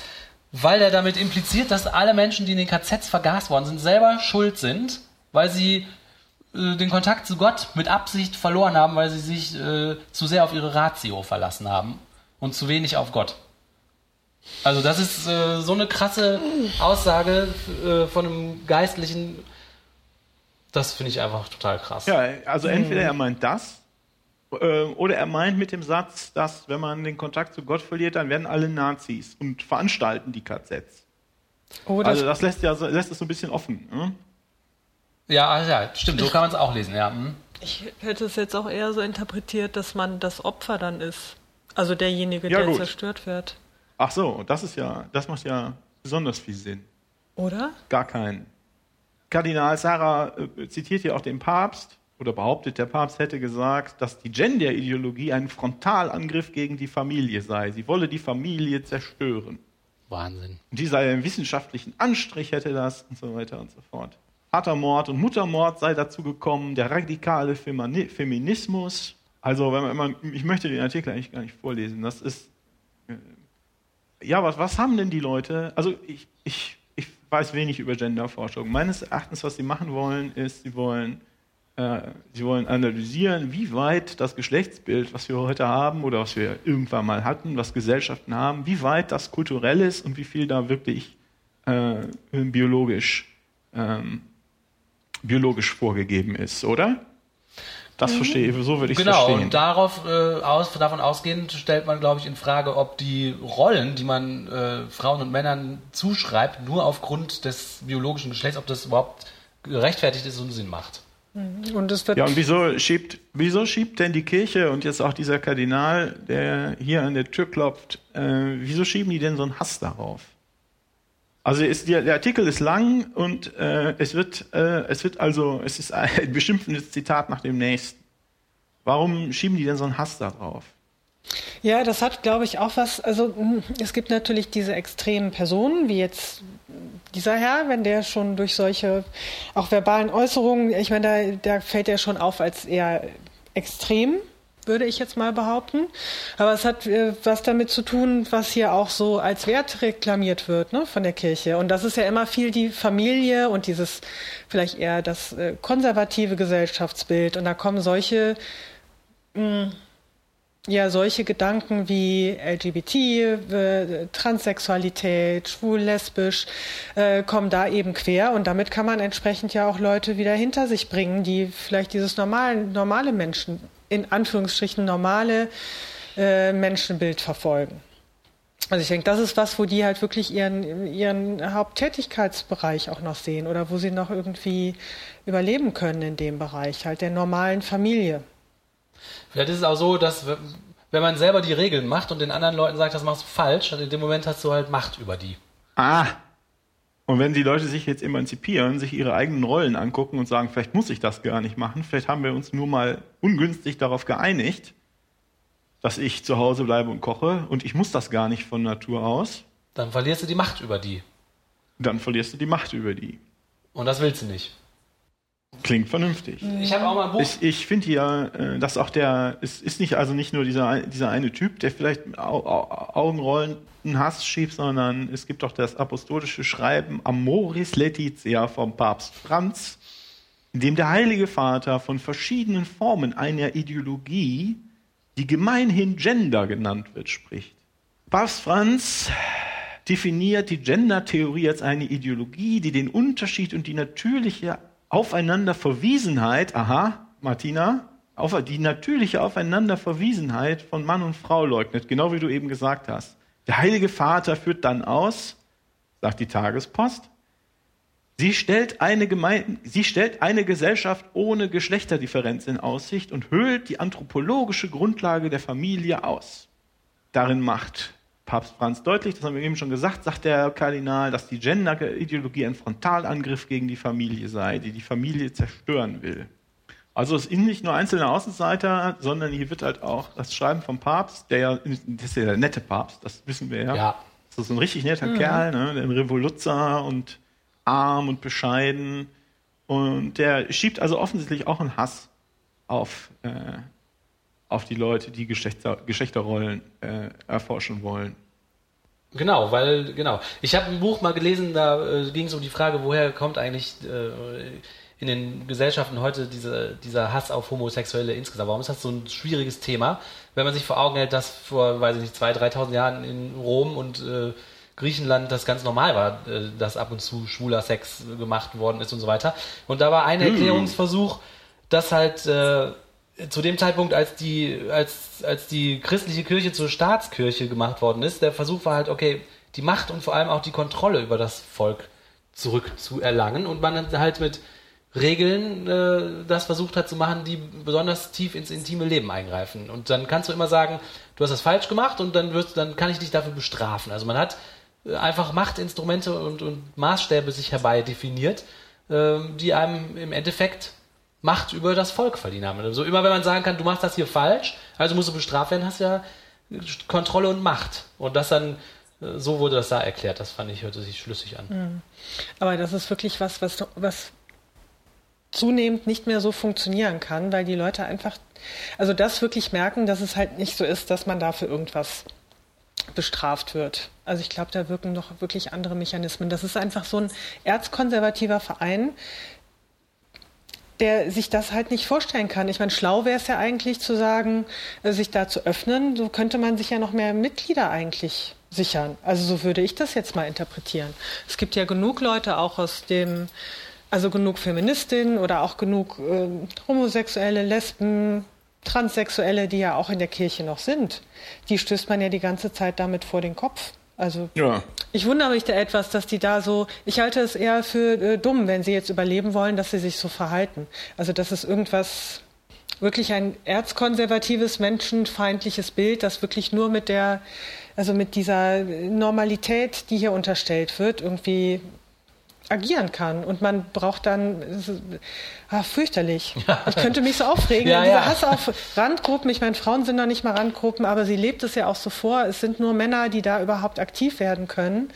weil er damit impliziert, dass alle Menschen, die in den KZs vergast worden sind, selber schuld sind, weil sie äh, den Kontakt zu Gott mit Absicht verloren haben, weil sie sich äh, zu sehr auf ihre Ratio verlassen haben und zu wenig auf Gott. Also das ist äh, so eine krasse Aussage äh, von einem Geistlichen. Das finde ich einfach total krass. Ja, also entweder er meint das oder er meint mit dem Satz, dass wenn man den Kontakt zu Gott verliert, dann werden alle Nazis und veranstalten die KZs. Oh, das, Also das lässt ja so- lässt es so ein bisschen offen. Ne? Ja, also ja, stimmt, so kann man es auch lesen, ja. hm. ich hätte es jetzt auch eher so interpretiert, dass man das Opfer dann ist. Also derjenige, Ja, der gut. zerstört wird. Ach so, das ist ja, das macht ja besonders viel Sinn. Oder? Gar keinen. Kardinal Sarah äh, zitiert ja auch den Papst oder behauptet, der Papst hätte gesagt, dass die Gender-Ideologie ein Frontalangriff gegen die Familie sei. Sie wolle die Familie zerstören. Wahnsinn. Und die sei einen wissenschaftlichen Anstrich hätte das und so weiter und so fort. Vatermord und Muttermord sei dazu gekommen, der radikale Feminismus. Also, wenn man, wenn man, ich möchte den Artikel eigentlich gar nicht vorlesen. Das ist, äh, ja, was, was haben denn die Leute? Also, ich, ich, ich weiß wenig über Genderforschung. Meines Erachtens, was sie machen wollen, ist, sie wollen, sie wollen analysieren, wie weit das Geschlechtsbild, was wir heute haben oder was wir irgendwann mal hatten, was Gesellschaften haben, wie weit das kulturell ist und wie viel da wirklich äh, biologisch, ähm, biologisch vorgegeben ist, oder? Das verstehe ich, so würde ich Genau, verstehen. und darauf, äh, aus, davon ausgehend stellt man, glaube ich, in Frage, ob die Rollen, die man äh, Frauen und Männern zuschreibt, nur aufgrund des biologischen Geschlechts, ob das überhaupt gerechtfertigt ist und Sinn macht. Und es wird Ja, und wieso schiebt, wieso schiebt denn die Kirche und jetzt auch dieser Kardinal, der hier an der Tür klopft, äh, wieso schieben die denn so einen Hass darauf? Also ist, der, der Artikel ist lang und äh, es, wird, äh, es wird also, es ist ein beschimpfendes Zitat nach dem nächsten. Warum schieben die denn so einen Hass darauf? Ja, das hat, glaube ich, auch was. Also mh, es gibt natürlich diese extremen Personen, wie jetzt dieser Herr, wenn der schon durch solche auch verbalen Äußerungen, ich meine, da, da fällt er schon auf als eher extrem, würde ich jetzt mal behaupten. Aber es hat äh, was damit zu tun, was hier auch so als Wert reklamiert wird ne, von der Kirche. Und das ist ja immer viel die Familie und dieses vielleicht eher das äh, konservative Gesellschaftsbild. Und da kommen solche ja, solche Gedanken wie LGBT, äh, Transsexualität, schwul, lesbisch, äh, kommen da eben quer und damit kann man entsprechend ja auch Leute wieder hinter sich bringen, die vielleicht dieses normale, normale Menschen, in Anführungsstrichen normale äh, Menschenbild verfolgen. Also ich denke, das ist was, wo die halt wirklich ihren, ihren Haupttätigkeitsbereich auch noch sehen oder wo sie noch irgendwie überleben können in dem Bereich, halt der normalen Familie. Vielleicht ist es auch so, dass wenn man selber die Regeln macht und den anderen Leuten sagt, das machst du falsch, in dem Moment hast du halt Macht über die. Ah! Und wenn die Leute sich jetzt emanzipieren, sich ihre eigenen Rollen angucken und sagen, vielleicht muss ich das gar nicht machen, vielleicht haben wir uns nur mal ungünstig darauf geeinigt, dass ich zu Hause bleibe und koche und ich muss das gar nicht von Natur aus, Dann verlierst du die Macht über die. dann verlierst du die Macht über die. Und das willst du nicht. Klingt vernünftig. Ich habe auch mal ein Buch. Ich, ich finde ja, äh, dass auch der, es ist nicht also nicht nur dieser, dieser eine Typ, der vielleicht Au- Au- Augenrollenden Hass schiebt, sondern es gibt auch das apostolische Schreiben Amoris Laetitia vom Papst Franz, in dem der Heilige Vater von verschiedenen Formen einer Ideologie, die gemeinhin Gender genannt wird, spricht. Papst Franz definiert die Gender-Theorie als eine Ideologie, die den Unterschied und die natürliche Aufeinanderverwiesenheit, aha, Martina, auf, die natürliche Aufeinanderverwiesenheit von Mann und Frau leugnet, genau wie du eben gesagt hast. Der Heilige Vater führt dann aus, sagt die Tagespost, sie stellt eine, Gemein sie stellt eine Gesellschaft ohne Geschlechterdifferenz in Aussicht und höhlt die anthropologische Grundlage der Familie aus. Darin macht Papst Franz deutlich, das haben wir eben schon gesagt, sagt der Kardinal, dass die Gender-Ideologie ein Frontalangriff gegen die Familie sei, die die Familie zerstören will. Also es sind nicht nur einzelne Außenseiter, sondern hier wird halt auch das Schreiben vom Papst, der ja, das ist ja der nette Papst, das wissen wir ja. Ja. Das ist so ein richtig netter Kerl, ne? ein Revoluzzer und arm und bescheiden. Und der schiebt also offensichtlich auch einen Hass auf, äh, auf die Leute, die Geschlechter, Geschlechterrollen äh, erforschen wollen. Genau, weil, genau. Ich habe ein Buch mal gelesen, da äh, ging es um die Frage, woher kommt eigentlich äh, in den Gesellschaften heute diese, dieser Hass auf Homosexuelle insgesamt? Warum ist das so ein schwieriges Thema? Wenn man sich vor Augen hält, dass vor, weiß ich nicht, 2.000, 3.000 Jahren in Rom und äh, Griechenland das ganz normal war, äh, dass ab und zu schwuler Sex gemacht worden ist und so weiter. Und da war ein Erklärungsversuch, dass halt äh, zu dem Zeitpunkt, als die, als, als die christliche Kirche zur Staatskirche gemacht worden ist, der Versuch war halt, okay, die Macht und vor allem auch die Kontrolle über das Volk zurückzuerlangen und man halt mit Regeln äh, das versucht hat zu machen, die besonders tief ins intime Leben eingreifen. Und dann kannst du immer sagen, du hast das falsch gemacht und dann wirst, dann kann ich dich dafür bestrafen. Also man hat äh, einfach Machtinstrumente und, und Maßstäbe sich herbei definiert, äh, die einem im Endeffekt Macht über das Volk verdienen haben. Also immer wenn man sagen kann, du machst das hier falsch, also musst du bestraft werden, hast ja Kontrolle und Macht. Und das dann äh, so wurde das da erklärt. Das fand ich, hörte sich schlüssig an. Mhm. Aber das ist wirklich was, was, was zunehmend nicht mehr so funktionieren kann, weil die Leute einfach, also das wirklich merken, dass es halt nicht so ist, dass man dafür irgendwas bestraft wird. Also ich glaube, da wirken noch wirklich andere Mechanismen. Das ist einfach so ein erzkonservativer Verein, der sich das halt nicht vorstellen kann. Ich meine, schlau wäre es ja eigentlich zu sagen, äh, sich da zu öffnen. So könnte man sich ja noch mehr Mitglieder eigentlich sichern. Also so würde ich das jetzt mal interpretieren. Es gibt ja genug Leute auch aus dem also genug Feministinnen oder auch genug äh, Homosexuelle, Lesben, Transsexuelle, die ja auch in der Kirche noch sind. Die stößt man ja die ganze Zeit damit vor den Kopf. Also ja. ich wundere mich da etwas, dass die da so, ich halte es eher für äh, dumm, wenn sie jetzt überleben wollen, dass sie sich so verhalten. Also das ist irgendwas, wirklich ein erzkonservatives, menschenfeindliches Bild, das wirklich nur mit der, also mit dieser Normalität, die hier unterstellt wird, irgendwie agieren kann. Und man braucht dann, ach, fürchterlich. Ich könnte mich so aufregen. ja, Dieser ja. Hass auf Randgruppen, ich meine, Frauen sind noch nicht mal Randgruppen, aber sie lebt es ja auch so vor. Es sind nur Männer, die da überhaupt aktiv werden können.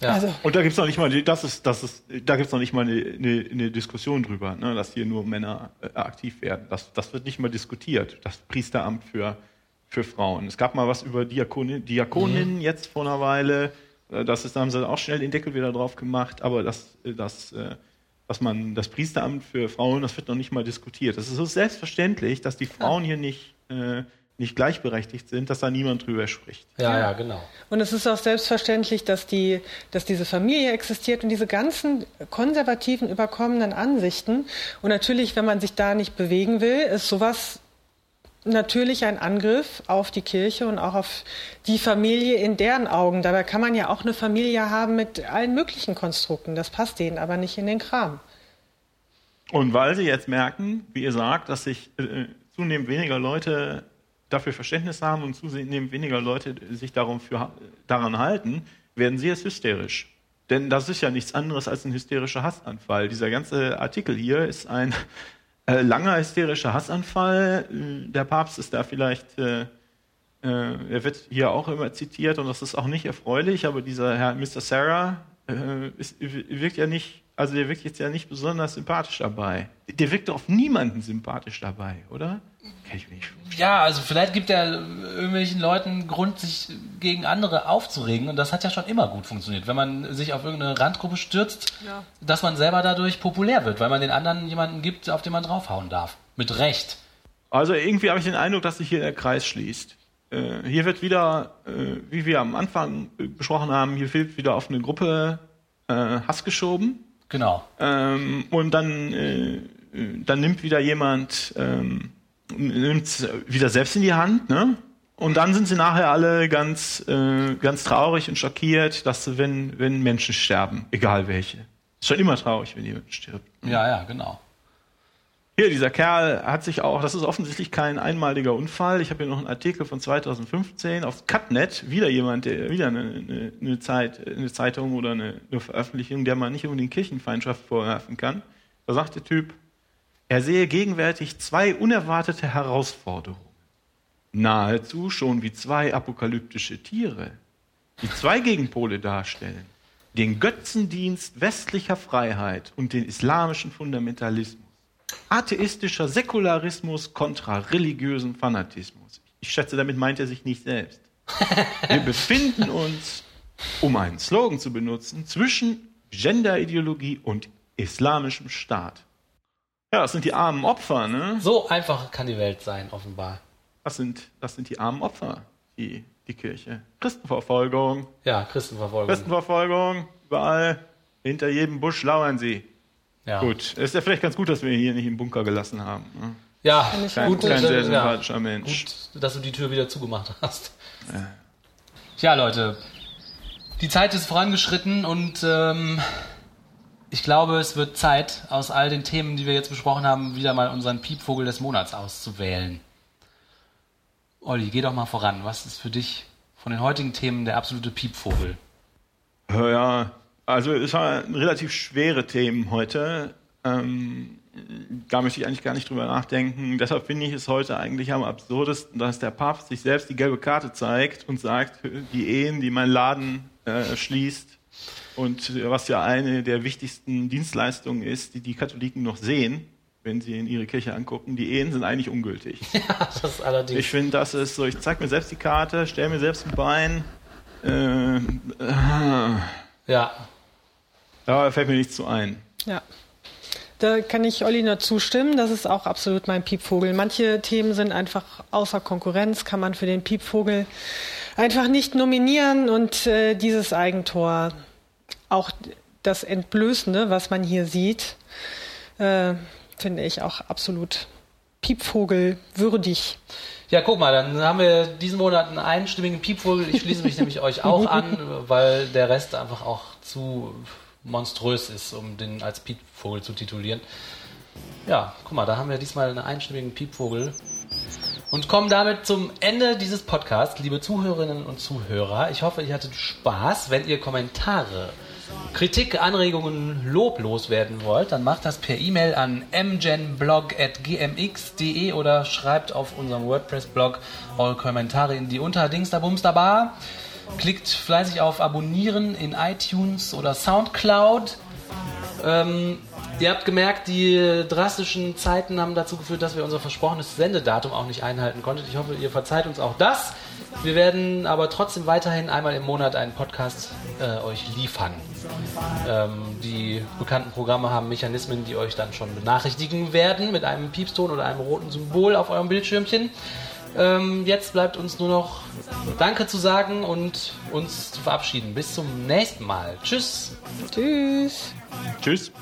Ja. Also. Und da gibt's noch nicht mal, das ist, das ist, da gibt's noch nicht mal eine, eine, eine Diskussion drüber, ne, dass hier nur Männer äh, aktiv werden. Das, das wird nicht mal diskutiert. Das Priesteramt für, für Frauen. Es gab mal was über Diakonin, Diakoninnen mhm. jetzt vor einer Weile. Äh, das ist, da haben sie auch schnell den Deckel wieder drauf gemacht, aber das, äh, das, äh, was man, das Priesteramt für Frauen, das wird noch nicht mal diskutiert. Das ist so selbstverständlich, dass die Frauen hier nicht, äh, nicht gleichberechtigt sind, dass da niemand drüber spricht. Ja, ja, genau. Und es ist auch selbstverständlich, dass, die, dass diese Familie existiert und diese ganzen konservativen, überkommenen Ansichten. Und natürlich, wenn man sich da nicht bewegen will, ist sowas natürlich ein Angriff auf die Kirche und auch auf die Familie in deren Augen. Dabei kann man ja auch eine Familie haben mit allen möglichen Konstrukten. Das passt denen aber nicht in den Kram. Und weil sie jetzt merken, wie ihr sagt, dass sich äh, zunehmend weniger Leute dafür Verständnis haben und zunehmend weniger Leute sich darum für, daran halten, werden sie jetzt hysterisch. Denn das ist ja nichts anderes als ein hysterischer Hassanfall. Dieser ganze Artikel hier ist ein äh, langer hysterischer Hassanfall. Äh, der Papst ist da vielleicht, äh, äh, er wird hier auch immer zitiert und das ist auch nicht erfreulich, aber dieser Herr Mr. Sarah ist, wirkt ja nicht, also der wirkt jetzt ja nicht besonders sympathisch dabei. Der wirkt auf niemanden sympathisch dabei, oder? Kann ich nicht ja, also vielleicht gibt er irgendwelchen Leuten Grund, sich gegen andere aufzuregen. Und das hat ja schon immer gut funktioniert. Wenn man sich auf irgendeine Randgruppe stürzt, ja. dass man selber dadurch populär wird, weil man den anderen jemanden gibt, auf den man draufhauen darf. Mit Recht. Also irgendwie habe ich den Eindruck, dass sich hier der Kreis schließt. Äh, hier wird wieder, äh, wie wir am Anfang besprochen haben, hier wird wieder auf eine Gruppe äh, Hass geschoben. Genau. Ähm, und dann, äh, dann nimmt wieder jemand ähm, nimmt es wieder selbst in die Hand, ne? Und dann sind sie nachher alle ganz, äh, ganz traurig und schockiert, dass wenn, wenn Menschen sterben, egal welche. Ist schon immer traurig, wenn jemand stirbt. Ja, ja, genau. Hier, dieser Kerl hat sich auch, das ist offensichtlich kein einmaliger Unfall. Ich habe hier noch einen Artikel von 2015 auf Cutnet, wieder jemand, der, wieder eine, eine, eine, Zeit, eine Zeitung oder eine, eine Veröffentlichung, der man nicht unbedingt Kirchenfeindschaft vorwerfen kann. Da sagt der Typ, er sehe gegenwärtig zwei unerwartete Herausforderungen. Nahezu schon wie zwei apokalyptische Tiere, die zwei Gegenpole darstellen. Den Götzendienst westlicher Freiheit und den islamischen Fundamentalismus. Atheistischer Säkularismus kontra religiösen Fanatismus. Ich schätze, damit meint er sich nicht selbst. Wir befinden uns, um einen Slogan zu benutzen, zwischen Genderideologie und islamischem Staat. Ja, das sind die armen Opfer, ne? So einfach kann die Welt sein, offenbar. Das sind, das sind die armen Opfer, die, die Kirche. Christenverfolgung. Ja, Christenverfolgung. Christenverfolgung, überall. Hinter jedem Busch lauern sie. Ja. Gut, ist ja vielleicht ganz gut, dass wir hier nicht im Bunker gelassen haben. Ne? Ja, kein, gut, kein sehr sympathischer ja, Mensch. Gut, dass du die Tür wieder zugemacht hast. Ja. Tja, Leute, die Zeit ist vorangeschritten und ähm, ich glaube, es wird Zeit, aus all den Themen, die wir jetzt besprochen haben, wieder mal unseren Piepvogel des Monats auszuwählen. Olli, geh doch mal voran. Was ist für dich von den heutigen Themen der absolute Piepvogel? Ja, also es waren relativ schwere Themen heute. Ähm, da möchte ich eigentlich gar nicht drüber nachdenken. Deshalb finde ich es heute eigentlich am absurdesten, dass der Papst sich selbst die gelbe Karte zeigt und sagt, die Ehen, die mein Laden äh, schließt und was ja eine der wichtigsten Dienstleistungen ist, die die Katholiken noch sehen, wenn sie in ihre Kirche angucken, die Ehen sind eigentlich ungültig. Ja, das allerdings. Ich finde, das ist so, ich zeige mir selbst die Karte, stelle mir selbst ein Bein. Äh, äh, ja. Da fällt mir nichts zu ein. Ja. Da kann ich Olli nur zustimmen. Das ist auch absolut mein Piepvogel. Manche Themen sind einfach außer Konkurrenz, kann man für den Piepvogel einfach nicht nominieren. Und äh, dieses Eigentor, auch das Entblößende, was man hier sieht, äh, finde ich auch absolut Piepvogel würdig. Ja, guck mal, dann haben wir diesen Monat einen einstimmigen Piepvogel. Ich schließe mich nämlich euch auch an, weil der Rest einfach auch zu monströs ist, um den als Piepvogel zu titulieren. Ja, guck mal, da haben wir diesmal einen einstimmigen Piepvogel. Und kommen damit zum Ende dieses Podcasts, liebe Zuhörerinnen und Zuhörer. Ich hoffe, ihr hattet Spaß. Wenn ihr Kommentare, Kritik, Anregungen, Lob loswerden wollt, dann macht das per E-Mail an mgenblog.gmx.de oder schreibt auf unserem WordPress-Blog eure Kommentare in die Unterdings da Bums da Bar. Klickt fleißig auf Abonnieren in iTunes oder Soundcloud. Ähm, ihr habt gemerkt, die drastischen Zeiten haben dazu geführt, dass wir unser versprochenes Sendedatum auch nicht einhalten konnten. Ich hoffe, ihr verzeiht uns auch das. Wir werden aber trotzdem weiterhin einmal im Monat einen Podcast äh, euch liefern. Ähm, die bekannten Programme haben Mechanismen, die euch dann schon benachrichtigen werden mit einem Piepston oder einem roten Symbol auf eurem Bildschirmchen. Ähm, jetzt bleibt uns nur noch Danke zu sagen und uns zu verabschieden. Bis zum nächsten Mal. Tschüss. Tschüss. Tschüss.